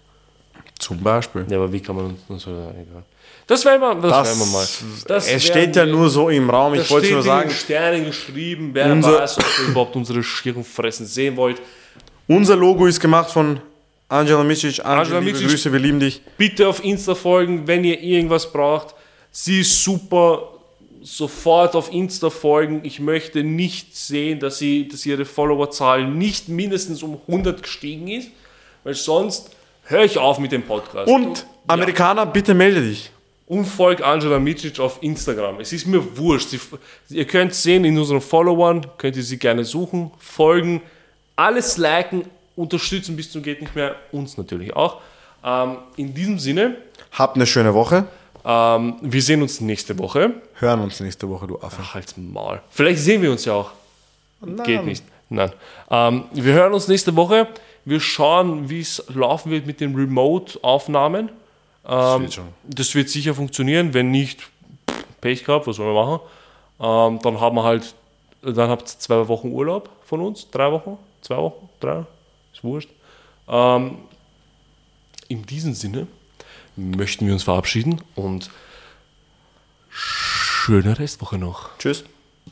Zum Beispiel. Ja, aber wie kann man uns, uns egal. Das werden wir, das, werden wir mal. Das es steht ja wir- nur so im Raum. Das Ich wollte nur sagen, den Sternen geschrieben. Wer Unser- weiß, ob ihr überhaupt unsere schieren Fressen sehen wollt. unser Logo ist gemacht von Angela Micic. Angela, Angela Micic. Grüße, wir lieben dich. Bitte auf Insta folgen, wenn ihr irgendwas braucht. Sie ist super. Sofort auf Insta folgen. Ich möchte nicht sehen, dass, sie, dass ihre Followerzahl nicht mindestens um 100 gestiegen ist, weil sonst höre ich auf mit dem Podcast. Und Amerikaner, bitte melde dich. und folgt Angela Micic auf Instagram. Es ist mir wurscht. Sie, ihr könnt sehen in unseren Followern, könnt ihr sie gerne suchen, folgen, alles liken, unterstützen bis zum geht nicht mehr, uns natürlich auch. Ähm, in diesem Sinne, Habt eine schöne Woche. ähm, wir sehen uns nächste Woche. Hören uns nächste Woche, du Affe. Ach, halt's Maul. Vielleicht sehen wir uns ja auch. Nein. Geht nicht. Nein. Ähm, wir hören uns nächste Woche. Wir schauen, wie es laufen wird mit den Remote-Aufnahmen. Das Ähm, wird schon. das wird sicher funktionieren. Wenn nicht, Pech gehabt, was sollen wir machen? Ähm, dann haben wir halt, dann habt ihr zwei Wochen Urlaub von uns, drei Wochen, zwei Wochen, drei, ist wurscht. Ähm, in diesem Sinne möchten wir uns verabschieden und schöne Restwoche noch. Tschüss.